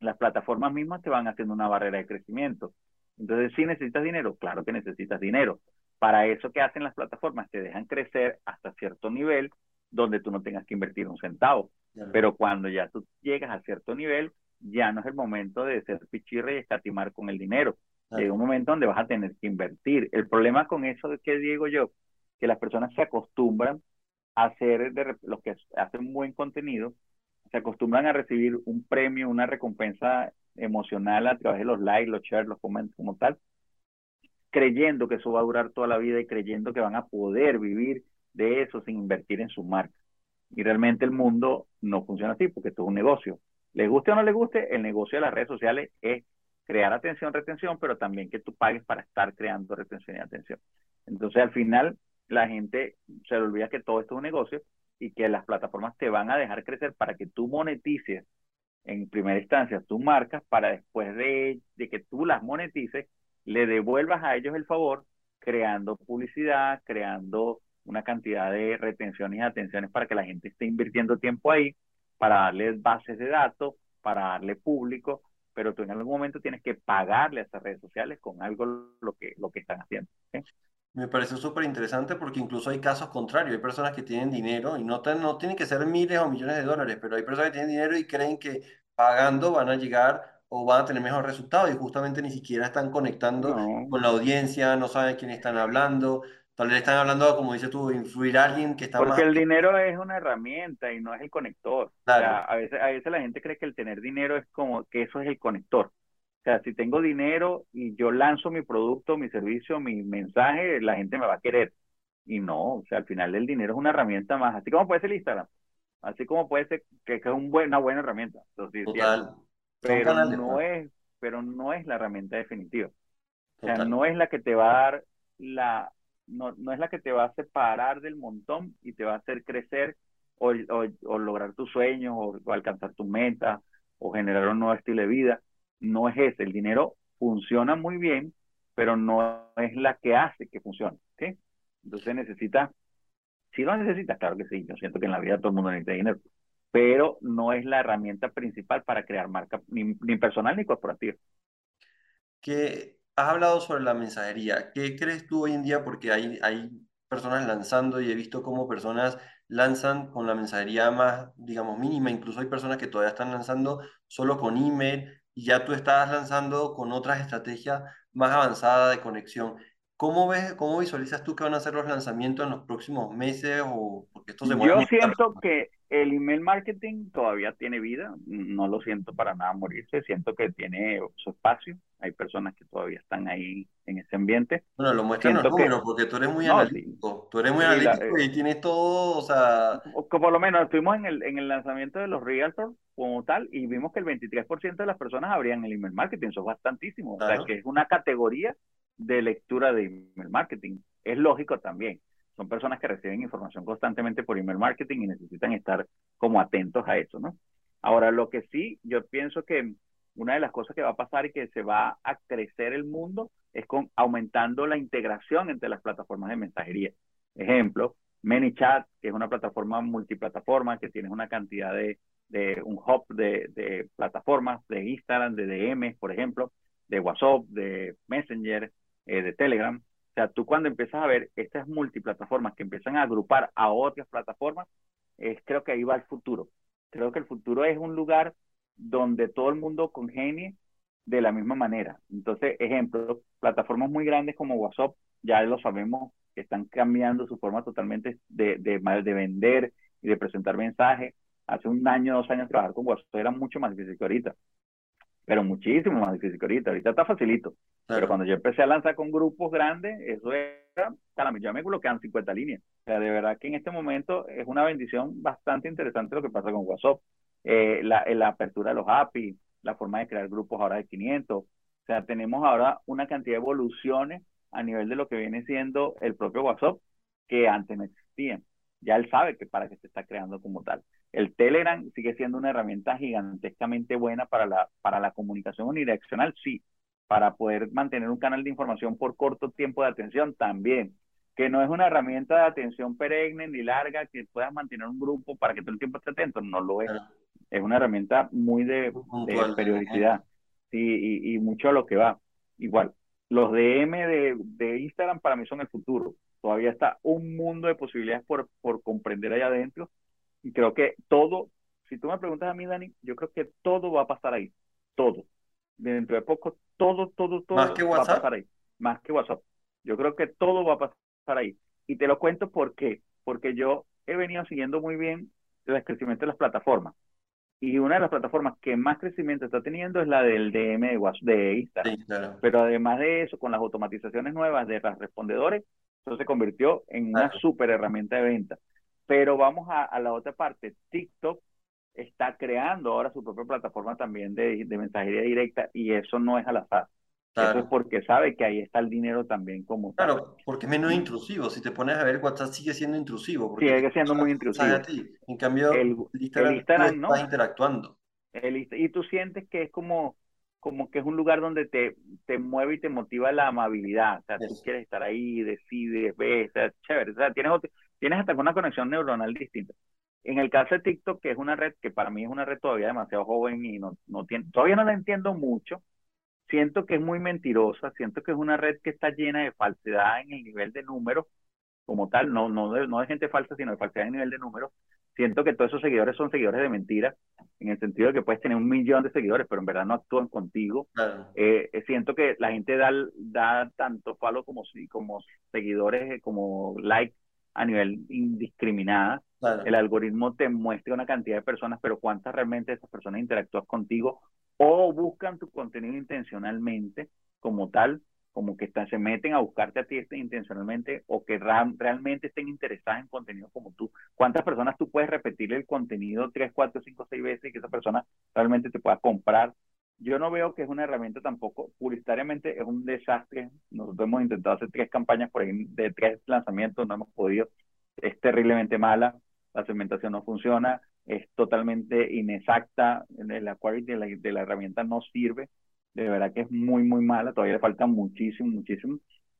Speaker 2: las plataformas mismas te van haciendo una barrera de crecimiento. Entonces, si necesitas dinero, claro que necesitas dinero, para eso que hacen las plataformas, te dejan crecer hasta cierto nivel donde tú no tengas que invertir un centavo. Pero cuando ya tú llegas a cierto nivel, ya no es el momento de ser pichirre y escatimar con el dinero. Llega un momento donde vas a tener que invertir. El problema con eso es que digo yo, que las personas se acostumbran a hacer de, los que hacen buen contenido, se acostumbran a recibir un premio, una recompensa emocional a través de los likes, los shares, los comments como tal, creyendo que eso va a durar toda la vida y creyendo que van a poder vivir de eso sin invertir en su marca. Y realmente el mundo no funciona así porque esto es un negocio. Les guste o no les guste, el negocio de las redes sociales es crear atención, retención, pero también que tú pagues para estar creando retención y atención. Entonces al final la gente se le olvida que todo esto es un negocio y que las plataformas te van a dejar crecer para que tú monetices en primera instancia tus marcas para después de, de que tú las monetices le devuelvas a ellos el favor creando publicidad, creando una cantidad de retenciones y atenciones para que la gente esté invirtiendo tiempo ahí, para darles bases de datos, para darle público, pero tú en algún momento tienes que pagarle a esas redes sociales con algo lo que, lo que están haciendo.
Speaker 1: Me parece súper interesante porque incluso hay casos contrarios. Hay personas que tienen dinero y no, no tienen que ser miles o millones de dólares, pero hay personas que tienen dinero y creen que pagando van a llegar o van a tener mejor resultado y justamente ni siquiera están conectando con la audiencia, no saben quién están hablando, tal vez están hablando, como dices tú, influir a alguien que está
Speaker 2: Porque el dinero es una herramienta y no es el conector. a, veces, a veces la gente cree que el tener dinero es como que eso es el conector. O sea, si tengo dinero y yo lanzo mi producto, mi servicio, mi mensaje, la gente me va a querer. Y no, o sea, al final el dinero es una herramienta más, así como puede ser el Instagram, así como puede ser que, es un buen, una buena herramienta. Entonces, Total pero no es, pero no es la herramienta definitiva. O sea, no es la que te va a dar la no, no es la que te va a separar del montón y te va a hacer crecer o, o, lograr tus sueños o, alcanzar tu meta o generar un nuevo estilo de vida. No es ese. El dinero funciona muy bien, pero no es la que hace que funcione. ¿sí? Entonces necesita, si lo necesitas, claro que sí. Yo siento que en la vida todo el mundo necesita dinero, pero no es la herramienta principal para crear marca, ni, ni personal ni corporativa.
Speaker 1: Que has hablado sobre la mensajería. ¿Qué crees tú hoy en día? Porque hay, hay personas lanzando y he visto cómo personas lanzan con la mensajería más, digamos, mínima. Incluso hay personas que todavía están lanzando solo con email y ya tú estás lanzando con otras estrategias más avanzadas de conexión. ¿Cómo ves, cómo visualizas tú que van a ser los lanzamientos en los próximos meses o porque esto se
Speaker 2: Yo siento que el email marketing todavía tiene vida, no lo siento para nada morirse, siento que tiene su espacio, hay personas que todavía están ahí en ese ambiente.
Speaker 1: Bueno, lo muestran los números, porque tú eres muy analítico, tú eres muy analítico y tienes todo, o sea...
Speaker 2: Por lo menos estuvimos en el, en el lanzamiento de los Realtors como tal y vimos que el 23% de las personas abrían el email marketing, eso es bastantísimo, o sea que es una categoría de lectura de email marketing, es lógico también son personas que reciben información constantemente por email marketing y necesitan estar como atentos a eso, ¿no? Ahora, lo que sí, yo pienso que una de las cosas que va a pasar y que se va a crecer el mundo es con aumentando la integración entre las plataformas de mensajería. Ejemplo, ManyChat, que es una plataforma multiplataforma que tiene una cantidad de, de un hub de, de, plataformas, de Instagram, de DM, por ejemplo, de WhatsApp, de Messenger, eh, de Telegram, sea, tú cuando empiezas a ver estas multiplataformas que empiezan a agrupar a otras plataformas, es, creo que ahí va el futuro. Creo que el futuro es un lugar donde todo el mundo congenie de la misma manera. Entonces, ejemplo, plataformas muy grandes como WhatsApp, ya lo sabemos, están cambiando su forma totalmente de, de, de vender y de presentar mensajes. Hace un año, dos años trabajar con WhatsApp era mucho más difícil que ahorita pero muchísimo más difícil que ahorita. Ahorita está facilito. Pero cuando yo empecé a lanzar con grupos grandes, eso era, caramba, yo me bloquean 50 líneas. O sea, de verdad que en este momento es una bendición bastante interesante lo que pasa con WhatsApp. Eh, la, la apertura de los API, la forma de crear grupos ahora de 500. O sea, tenemos ahora una cantidad de evoluciones a nivel de lo que viene siendo el propio WhatsApp que antes no existían. Ya él sabe que para qué se está creando como tal. El Telegram sigue siendo una herramienta gigantescamente buena para la, para la comunicación unidireccional, sí. Para poder mantener un canal de información por corto tiempo de atención, también. Que no es una herramienta de atención perenne ni larga que puedas mantener un grupo para que todo el tiempo esté atento, no lo es. Es una herramienta muy de, de periodicidad sí, y, y, mucho a lo que va. Igual, los DM de, de Instagram para mí son el futuro. Todavía está un mundo de posibilidades por, por comprender allá adentro y creo que todo, si tú me preguntas a mí, Dani, yo creo que todo va a pasar ahí. Todo. Dentro de poco, todo, todo, todo
Speaker 1: ¿Más que
Speaker 2: va a pasar ahí. Más que WhatsApp. Yo creo que todo va a pasar ahí. Y te lo cuento por qué. Porque yo he venido siguiendo muy bien el crecimiento de las plataformas. Y una de las plataformas que más crecimiento está teniendo es la del DM de, WhatsApp, de Instagram. Pero además de eso, con las automatizaciones nuevas de los respondedores, eso se convirtió en una super herramienta de venta. Pero vamos a, la otra parte. TikTok está creando ahora su propia plataforma también de, mensajería directa y eso no es al azar. Eso es porque sabe que ahí está el dinero también como
Speaker 1: Claro, porque es menos intrusivo. Si te pones a ver, WhatsApp sigue siendo intrusivo.
Speaker 2: sigue siendo muy intrusivo.
Speaker 1: En cambio, el, Instagram, no. interactuando.
Speaker 2: y tú sientes que es como, como que es un lugar donde te, te mueve y te motiva la amabilidad. O sea, tú quieres estar ahí, decides, ves, o sea, chévere. O sea, tienes otro, tienes hasta una conexión neuronal distinta. En el caso de TikTok, que es una red que para mí es una red todavía demasiado joven y no, no tiene, todavía no la entiendo mucho, siento que es muy mentirosa, siento que es una red que está llena de falsedad en el nivel de números, como tal, no, no, de, no de gente falsa, sino de falsedad en el nivel de números. Siento que todos esos seguidores son seguidores de mentira, en el sentido de que puedes tener un millón de seguidores, pero en verdad no actúan contigo. Eh, eh, siento que la gente da, da tanto follow como, como seguidores, eh, como like a nivel indiscriminada. El algoritmo te muestra una cantidad de personas, pero cuántas realmente esas personas interactúan contigo o buscan tu contenido intencionalmente como tal, como que están, se meten a buscarte a ti intencionalmente o que realmente estén interesadas en contenido como tú. ¿Cuántas personas tú puedes repetir el contenido tres, cuatro, cinco, seis veces y que esa persona realmente te pueda comprar yo no veo que es una herramienta tampoco, publicitariamente es un desastre. Nosotros hemos intentado hacer tres campañas por ahí de tres lanzamientos, no hemos podido. Es terriblemente mala, la segmentación no funciona, es totalmente inexacta, la quality de la, de la herramienta no sirve, de verdad que es muy, muy mala, todavía le falta muchísimo, muchísimo.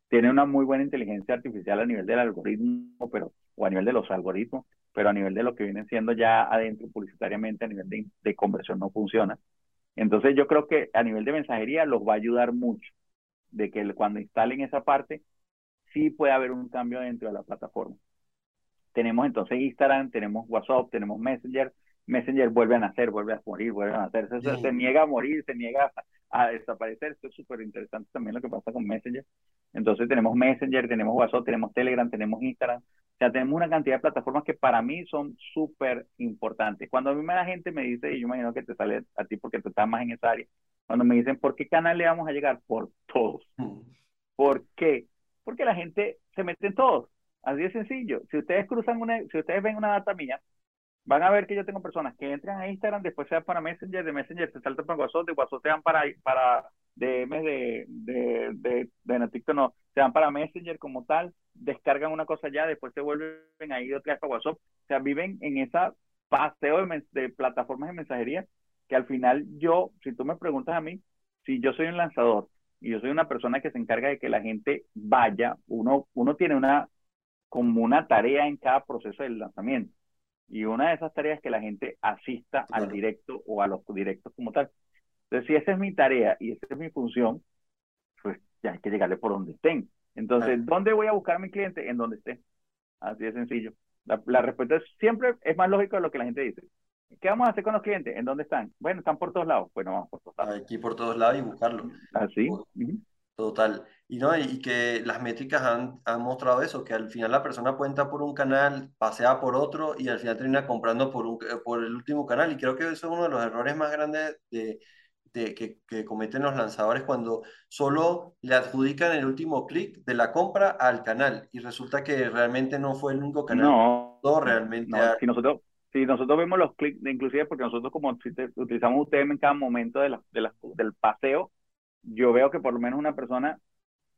Speaker 2: Tiene una muy buena inteligencia artificial a nivel del algoritmo, pero, o a nivel de los algoritmos, pero a nivel de lo que viene siendo ya adentro publicitariamente, a nivel de conversión no funciona. Entonces yo creo que a nivel de mensajería los va a ayudar mucho, de que cuando instalen esa parte, sí puede haber un cambio dentro de la plataforma. Tenemos entonces Instagram, tenemos WhatsApp, tenemos Messenger. Messenger vuelve a nacer, vuelve a morir, vuelve a nacer. Se, se niega a morir, se niega a, desaparecer. Esto es súper interesante también lo que pasa con Messenger. Entonces tenemos Messenger, tenemos WhatsApp, tenemos Telegram, tenemos Instagram. O sea, tenemos una cantidad de plataformas que para mí son súper importantes. Cuando a mí la gente me dice, y yo imagino que te sale a ti porque tú estás más en esa área, cuando me dicen, ¿por qué canal le vamos a llegar? Por todos. Mm. ¿Por qué? Porque la gente se mete en todos. Así de sencillo. Si ustedes cruzan una, si ustedes ven una data mía, van a ver que yo tengo personas que entran a Instagram, después se van para Messenger, de Messenger se saltan para WhatsApp, de WhatsApp se van para, para DMs de, de, de, de, TikTok, no, se van para Messenger como tal, descargan una cosa ya, después se vuelven ahí otra vez para WhatsApp. O sea, viven en esa paseo de, de plataformas de mensajería que al final yo, si tú me preguntas a mí, si yo soy un lanzador y yo soy una persona que se encarga de que la gente vaya, uno, uno tiene una como una tarea en cada proceso del lanzamiento. Y una de esas tareas es que la gente asista al directo o a los directos como tal. Entonces, si esa es mi tarea y esa es mi función, pues ya hay que llegarle por donde estén. Entonces, ¿dónde voy a buscar a mi cliente? En donde esté. Así de sencillo. La, la, respuesta es, siempre es más lógico de lo que la gente dice. ¿Qué vamos a hacer con los clientes? ¿En dónde están? Bueno, están por todos lados. Bueno, vamos por todos lados.
Speaker 1: Aquí por todos lados y buscarlo.
Speaker 2: Así.
Speaker 1: Total. Y, no, y que las métricas han, han, mostrado eso, que al final la persona cuenta por un canal, pasea por otro y al final termina comprando por, un, por el último canal. Y creo que eso es uno de los errores más grandes de, de, que, que, cometen los lanzadores cuando solo le adjudican el último clic de la compra al canal y resulta que realmente no fue el único canal.
Speaker 2: No,
Speaker 1: realmente.
Speaker 2: No, si nosotros, si nosotros vemos los clics, inclusive porque nosotros como utilizamos UTM en cada momento de la, de la, del paseo, yo veo que por lo menos una persona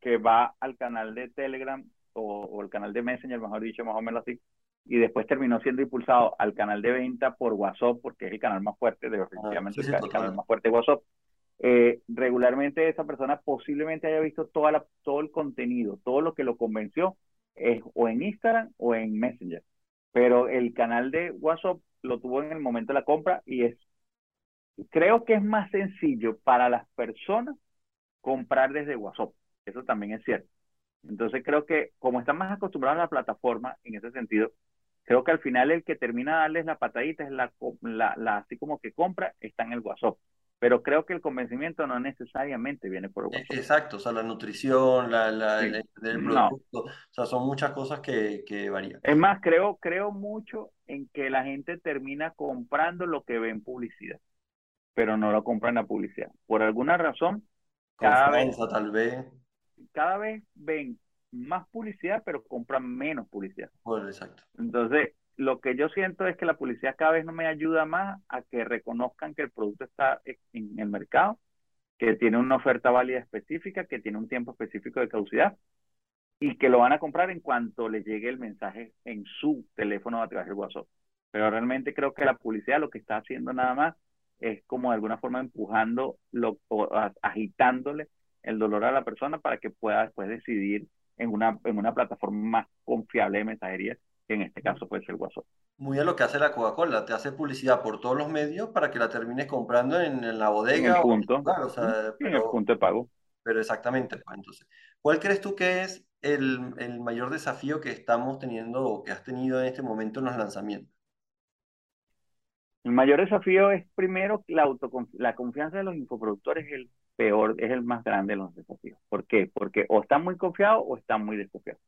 Speaker 2: que va al canal de Telegram o, el canal de Messenger, mejor dicho, más o menos así, y después terminó siendo impulsado al canal de venta por WhatsApp, porque es el canal más fuerte, de, definitivamente ah, el, canal más fuerte de WhatsApp. Eh, regularmente esa persona posiblemente haya visto toda la, todo el contenido, todo lo que lo convenció, es o en Instagram o en Messenger. Pero el canal de WhatsApp lo tuvo en el momento de la compra y es, creo que es más sencillo para las personas comprar desde WhatsApp. Eso también es cierto. Entonces creo que como están más acostumbrados a la plataforma en ese sentido, creo que al final el que termina de darles la patadita es la, la, la así como que compra, está en el WhatsApp. Pero creo que el convencimiento no necesariamente viene por el WhatsApp.
Speaker 1: Exacto, o sea, la nutrición, la, la el, producto, o sea, son muchas cosas que, que varían.
Speaker 2: Es más, creo, creo mucho en que la gente termina comprando lo que ve en publicidad, pero no lo compra en la publicidad. Por alguna razón,
Speaker 1: cada vez, tal vez.
Speaker 2: Cada vez ven más publicidad, pero compran menos publicidad.
Speaker 1: Bueno, exacto.
Speaker 2: Entonces, lo que yo siento es que la publicidad cada vez no me ayuda más a que reconozcan que el producto está en el mercado, que tiene una oferta válida específica, que tiene un tiempo específico de caducidad y que lo van a comprar en cuanto le llegue el mensaje en su teléfono a través del WhatsApp. Pero realmente creo que la publicidad lo que está haciendo nada más es como de alguna forma empujando, lo, o agitándole el dolor a la persona para que pueda después decidir en una, en una plataforma más confiable de mensajería, que en este caso puede ser WhatsApp.
Speaker 1: Muy a lo que hace la Coca-Cola, te hace publicidad por todos los medios para que la termines comprando en, la bodega.
Speaker 2: En el punto, en el punto de pago.
Speaker 1: Pero exactamente, pues entonces, ¿cuál crees tú que es el, el mayor desafío que estamos teniendo o que has tenido en este momento en los lanzamientos?
Speaker 2: El mayor desafío es primero la, la confianza de los infoproductores es el peor, es el más grande de los desafíos. ¿Por qué? Porque o están muy confiados o están muy desconfiados.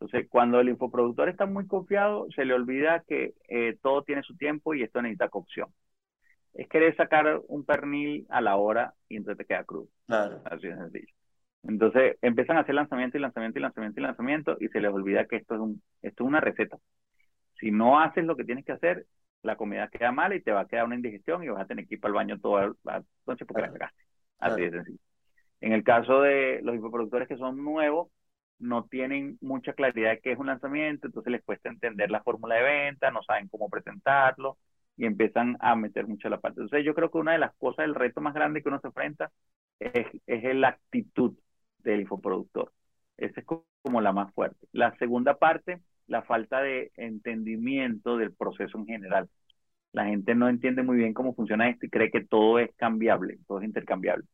Speaker 2: Entonces, cuando el infoproductor está muy confiado, se le olvida que eh, todo tiene su tiempo y esto necesita cocción. Es querer sacar un pernil a la hora y entonces te queda crudo.
Speaker 1: Claro.
Speaker 2: Así de sencillo. Entonces, empiezan a hacer lanzamiento y lanzamiento y lanzamiento y lanzamiento y se les olvida que esto es, un, esto es una receta. Si no haces lo que tienes que hacer, la comida queda mala y te va a quedar una indigestión y vas a tener que ir para el baño toda la noche porque la cagaste. Así de sencillo. En el caso de los infoproductores que son nuevos, no tienen mucha claridad de qué es un lanzamiento, entonces les cuesta entender la fórmula de venta, no saben cómo presentarlo y empiezan a meter mucho la parte. Entonces yo creo que una de las cosas, el reto más grande que uno se enfrenta es, es la actitud del infoproductor. Esa es como la más fuerte. La segunda parte, la falta de entendimiento del proceso en general. La gente no entiende muy bien cómo funciona esto y cree que todo es cambiable, todo es intercambiable.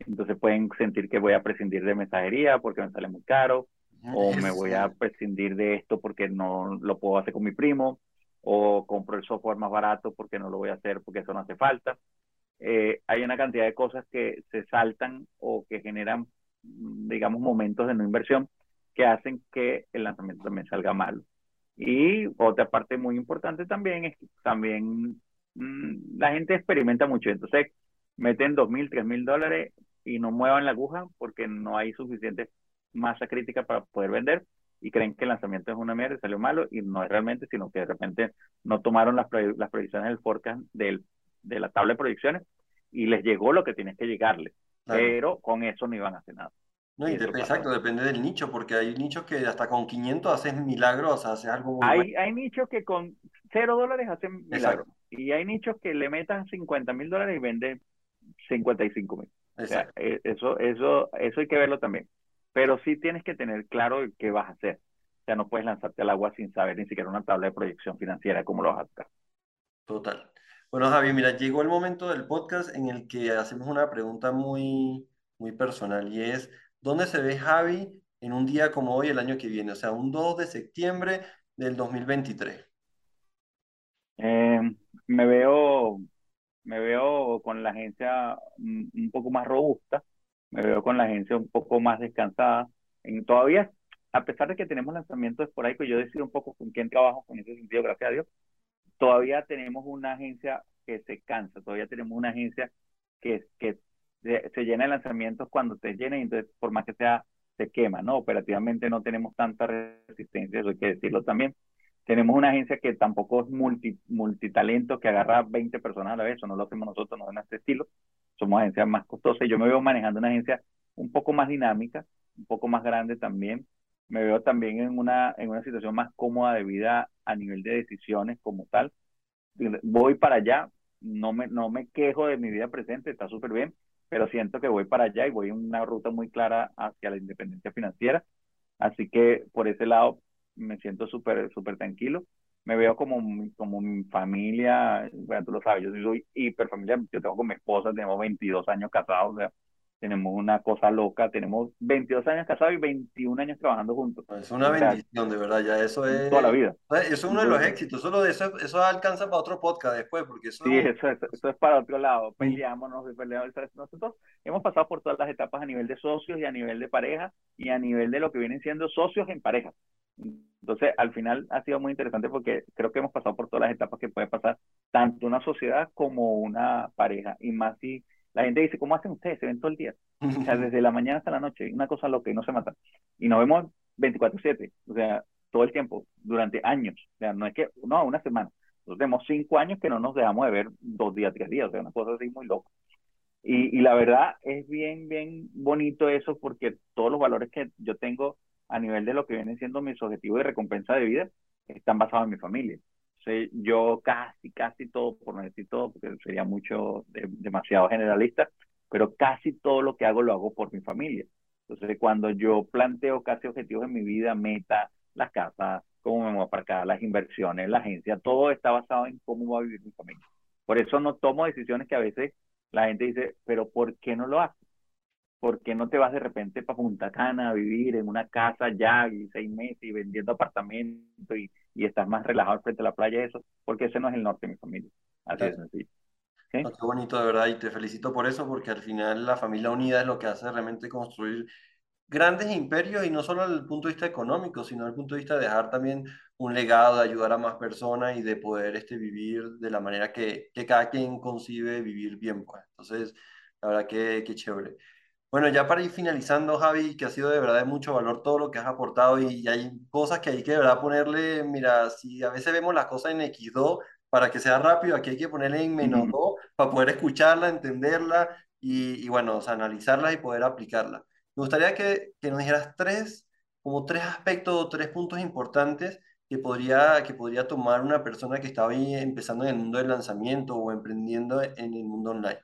Speaker 2: Entonces pueden sentir que voy a prescindir de mensajería porque me sale muy caro, o me voy a prescindir de esto porque no lo puedo hacer con mi primo, o compro el software más barato porque no lo voy a hacer porque eso no hace falta. Eh, hay una cantidad de cosas que se saltan o que generan, digamos, momentos de no inversión que hacen que el lanzamiento también salga mal. Y otra parte muy importante también es que también mm, la gente experimenta mucho. Entonces, meten dos mil, tres mil dólares y no muevan la aguja porque no hay suficiente masa crítica para poder vender y creen que el lanzamiento es una mierda y salió malo y no es realmente, sino que de repente no tomaron las, las proyecciones del forecast del, de la tabla de proyecciones y les llegó lo que tienes que llegarle, pero con eso no iban a hacer nada.
Speaker 1: No, exacto, depende del nicho, porque hay nichos que hasta con 500 haces milagros, haces algo
Speaker 2: muy hay, hay nichos que con 0 dólares hacen milagros, y hay nichos que le metan 50 mil dólares y venden 55 mil. O sea, e, eso, eso, eso hay que verlo también. Pero sí tienes que tener claro qué vas a hacer. O sea, no puedes lanzarte al agua sin saber ni siquiera una tabla de proyección financiera, cómo lo vas a hacer.
Speaker 1: Total. Bueno, Javi, mira, llegó el momento del podcast en el que hacemos una pregunta muy, muy personal y es, ¿dónde se ve Javi en un día como hoy el año que viene? O sea, un 2 de septiembre del 2023.
Speaker 2: Eh, me veo me veo con la agencia un poco más robusta, me veo con la agencia un poco más descansada. En, todavía, a pesar de que tenemos lanzamientos esporádicos, yo decido un poco con quién trabajo en ese sentido, gracias a Dios, todavía tenemos una agencia que se cansa, todavía tenemos una agencia que, que se, llena de lanzamientos cuando te llena y entonces por más que sea se quema, ¿no? Operativamente no tenemos tanta resistencia, eso hay que decirlo también. Tenemos una agencia que tampoco es multi, multitalento, que agarra 20 personas a la vez, eso no lo hacemos nosotros, no es este estilo. Somos agencias más costosas. Yo me veo manejando una agencia un poco más dinámica, un poco más grande también. Me veo también en una, en una situación más cómoda de vida a nivel de decisiones como tal. Voy para allá, no me, no me quejo de mi vida presente, está súper bien, pero siento que voy para allá y voy en una ruta muy clara hacia la independencia financiera. Así que por ese lado me siento súper, súper tranquilo. Me veo como, como mi familia, bueno, tú lo sabes, yo soy hiper familiar, yo tengo con mi esposa, tenemos 22 años casados, o sea, tenemos una cosa loca, tenemos 22 años casados y 21 años trabajando juntos.
Speaker 1: Es una bendición, de verdad, ya eso es...
Speaker 2: Toda la vida.
Speaker 1: Eso es uno de los éxitos, solo de eso, eso alcanza para otro podcast después, porque eso...
Speaker 2: Sí, eso, eso, es para otro lado, peleamos, peleamos, nosotros hemos pasado por todas las etapas a nivel de socios y a nivel de pareja y a nivel de lo que vienen siendo socios en pareja. Entonces, al final ha sido muy interesante porque creo que hemos pasado por todas las etapas que puede pasar tanto una sociedad como una pareja. Y más si la gente dice, ¿cómo hacen ustedes? Se ven todo el día. O sea, desde la mañana hasta la noche, una cosa loca y no se matan. Y nos vemos 24/7, o sea, todo el tiempo, durante años. O sea, no es que, no, una semana. Nosotros tenemos cinco años que no nos dejamos de ver dos días, tres días, o sea, una cosa así muy loca. Y, y la verdad es bien, bien bonito eso porque todos los valores que yo tengo a nivel de lo que vienen siendo mis objetivos de recompensa de vida, están basados en mi familia. Yo casi, casi todo, por no decir todo, porque sería mucho, demasiado generalista, pero casi todo lo que hago lo hago por mi familia. Entonces, cuando yo planteo casi objetivos en mi vida, meta, las casas, cómo me voy a aparcar, las inversiones, la agencia, todo está basado en cómo va a vivir mi familia. Por eso no tomo decisiones que a veces la gente dice, pero ¿por qué no lo haces? ¿por qué no te vas de repente para Punta Cana a vivir en una casa ya y seis meses y vendiendo apartamentos y, y estás más relajado frente a la playa? Eso, porque ese no es el norte de mi familia. Así de sencillo.
Speaker 1: qué bonito, de verdad, y te felicito por eso, porque al final la familia unida es lo que hace realmente construir grandes imperios y no solo desde el punto de vista económico, sino desde el punto de vista de dejar también un legado, de ayudar a más personas y de poder este, vivir de la manera que, que cada quien concibe vivir bien. Pues. Entonces, la verdad que, que chévere. Bueno, ya para ir finalizando, Javi, que ha sido de verdad de mucho valor todo lo que has aportado y, hay cosas que hay que de verdad ponerle, mira, si a veces vemos las cosas en X2, para que sea rápido, aquí hay que ponerle en menos dos para poder escucharla, entenderla y, y bueno, o sea, analizarla y poder aplicarla. Me gustaría que, que nos dijeras tres, como tres aspectos o tres puntos importantes que podría, que podría tomar una persona que está hoy empezando en el mundo del lanzamiento o emprendiendo en el mundo online.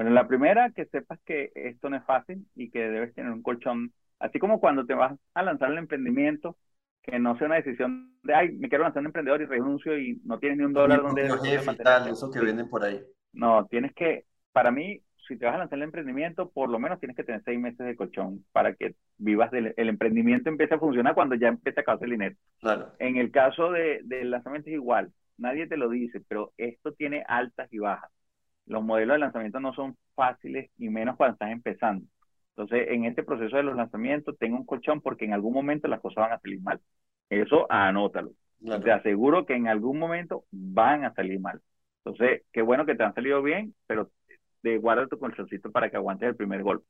Speaker 2: Bueno, la primera, que sepas que esto no es fácil y que debes tener un colchón, así como cuando te vas a lanzar el emprendimiento, que no sea una decisión de, ay, me quiero lanzar un emprendedor y renuncio y no tienes ni un dólar donde...
Speaker 1: Jefe tal, eso que venden por ahí.
Speaker 2: No, tienes que, para mí, si te vas a lanzar el emprendimiento, por lo menos tienes que tener seis meses de colchón para que vivas del el emprendimiento empiece a funcionar cuando ya empiece a causar el dinero.
Speaker 1: Claro.
Speaker 2: En el caso de, del lanzamiento es igual, nadie te lo dice, pero esto tiene altas y bajas. Los modelos de lanzamiento no son fáciles y menos cuando estás empezando. Entonces, en este proceso de los lanzamientos, tengo un colchón porque en algún momento las cosas van a salir mal. Eso anótalo. Te aseguro que en algún momento van a salir mal. Entonces, qué bueno que te han salido bien, pero de guarda tu colchoncito para que aguantes el primer golpe.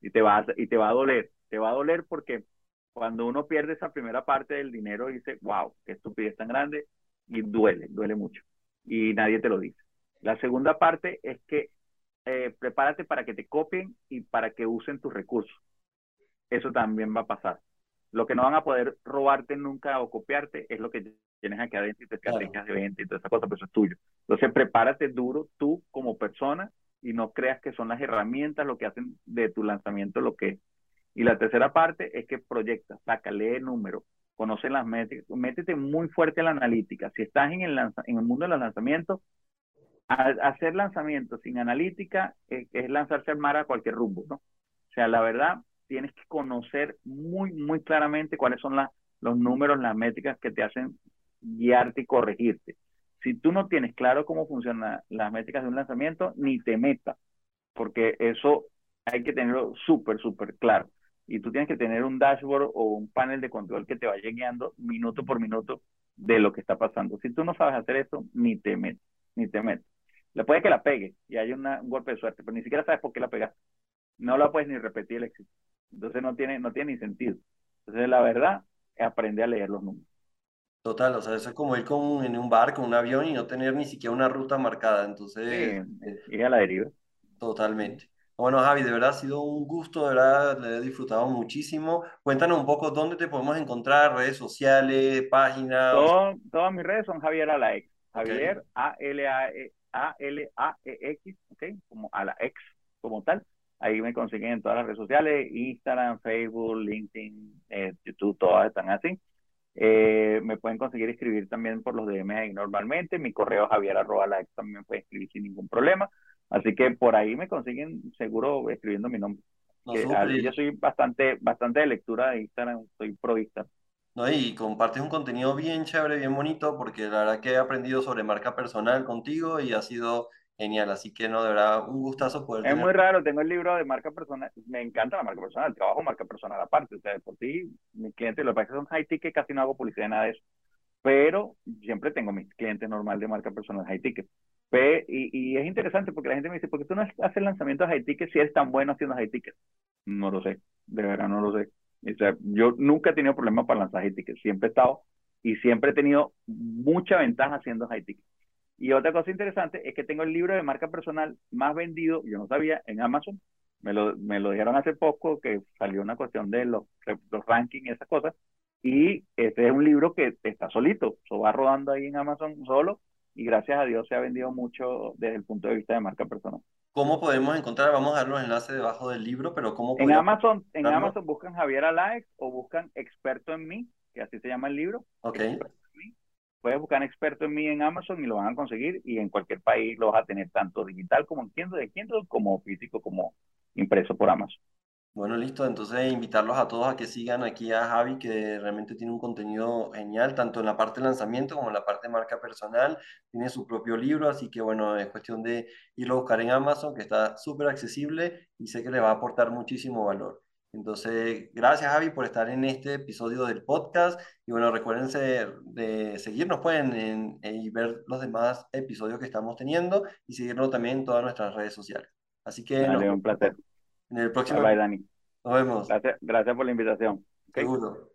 Speaker 2: Y te, va a, y te va a doler. Te va a doler porque cuando uno pierde esa primera parte del dinero, dice, wow, qué estupidez tan grande, y duele, duele mucho. Y nadie te lo dice. La segunda parte es que eh, prepárate para que te copien y para que usen tus recursos. Eso también va a pasar. Lo que no van a poder robarte nunca o copiarte es lo que tienes aquí adentro y te estrategias de venta y toda esa cosa, pero eso es tuyo. Entonces, prepárate duro tú como persona y no creas que son las herramientas lo que hacen de tu lanzamiento lo que es. Y la tercera parte es que proyecta, saca, lee números, conoce las métricas, métete muy fuerte en la analítica. Si estás en el, en el mundo de los lanzamientos, hacer lanzamientos sin analítica eh, es lanzarse al mar a cualquier rumbo, ¿no? O sea, la verdad, tienes que conocer muy, muy claramente cuáles son los números, las métricas que te hacen guiarte y corregirte. Si tú no tienes claro cómo funcionan las métricas de un lanzamiento, ni te metas, porque eso hay que tenerlo súper, súper claro. Y tú tienes que tener un dashboard o un panel de control que te vaya guiando minuto por minuto de lo que está pasando. Si tú no sabes hacer eso, ni te metas, ni te metas. Le puede que la pegue y haya un golpe de suerte, pero ni siquiera sabes por qué la pegaste. No la puedes ni repetir el éxito. Entonces no tiene, no tiene ni sentido. Entonces la verdad, es aprender a leer los números.
Speaker 1: Total, o sea, eso es como ir con, en un barco, un avión y no tener ni siquiera una ruta marcada. Entonces,
Speaker 2: sí, ir a la deriva.
Speaker 1: Totalmente. Bueno, Javi, de verdad ha sido un gusto, de verdad, le he disfrutado muchísimo. Cuéntanos un poco dónde te podemos encontrar, redes sociales, páginas.
Speaker 2: todas mis redes son Javier Alaex. Javier, A-L-A-E a-L-A-E-X, ¿ok? Como a la ex, como tal. Ahí me consiguen en todas las redes sociales, Instagram, Facebook, LinkedIn, eh, YouTube, todas están así. Eh, me pueden conseguir escribir también por los DM ahí normalmente. Mi correo javier arroba la ex también me pueden escribir sin ningún problema. Así que por ahí me consiguen seguro escribiendo mi nombre. yo soy bastante, bastante de lectura de Instagram, soy pro Instagram.
Speaker 1: ¿No? Y compartes un contenido bien chévere, bien bonito, porque la verdad que he aprendido sobre marca personal contigo y ha sido genial. Así que, no, de verdad, un gustazo poder.
Speaker 2: Es muy raro, tengo el libro de marca personal, me encanta la marca personal, trabajo marca personal aparte. O sea, por ti, mis clientes, lo que pasa es que son high ticket, casi no hago publicidad nada de eso. Pero siempre tengo mis clientes normal de marca personal high ticket. Y, y, es interesante porque la gente me dice, ¿por qué tú no haces lanzamientos high ticket si eres tan bueno haciendo high ticket? No lo sé, de verdad no lo sé. O sea, yo nunca he tenido problemas para lanzar high tickets, siempre he estado y siempre he tenido mucha ventaja haciendo high. Y otra cosa interesante es que tengo el libro de marca personal más vendido, yo no sabía, en Amazon. Me lo, me lo dijeron hace poco que salió una cuestión de los, los rankings y esas cosas. Y este es un libro que está solito, se va rodando ahí en Amazon solo y gracias a Dios se ha vendido mucho desde el punto de vista de marca personal.
Speaker 1: ¿Cómo podemos encontrar? Vamos a dar los enlaces debajo del libro, pero ¿cómo
Speaker 2: En Amazon, en Amazon buscan Javier Alaex o buscan Experto en mí, que así se llama el libro.
Speaker 1: Ok.
Speaker 2: Puedes buscar Experto en mí en Amazon y lo van a conseguir y en cualquier país lo vas a tener tanto digital como en Kindle, Kindle como físico como impreso por Amazon.
Speaker 1: Bueno, listo. Entonces, invitarlos a todos a que sigan aquí a Javi, que realmente tiene un contenido genial, tanto en la parte de lanzamiento como en la parte de marca personal. Tiene su propio libro, así que bueno, es cuestión de irlo a buscar en Amazon, que está súper accesible y sé que le va a aportar muchísimo valor. Entonces, gracias Javi por estar en este episodio del podcast. Y bueno, recuérdense de seguirnos, pueden y ver los demás episodios que estamos teniendo y seguirnos también en todas nuestras redes sociales. Así que...
Speaker 2: Dale, un placer
Speaker 1: en el próximo.
Speaker 2: Bye, Dani.
Speaker 1: Nos vemos.
Speaker 2: Gracias, gracias por la invitación.
Speaker 1: Seguro.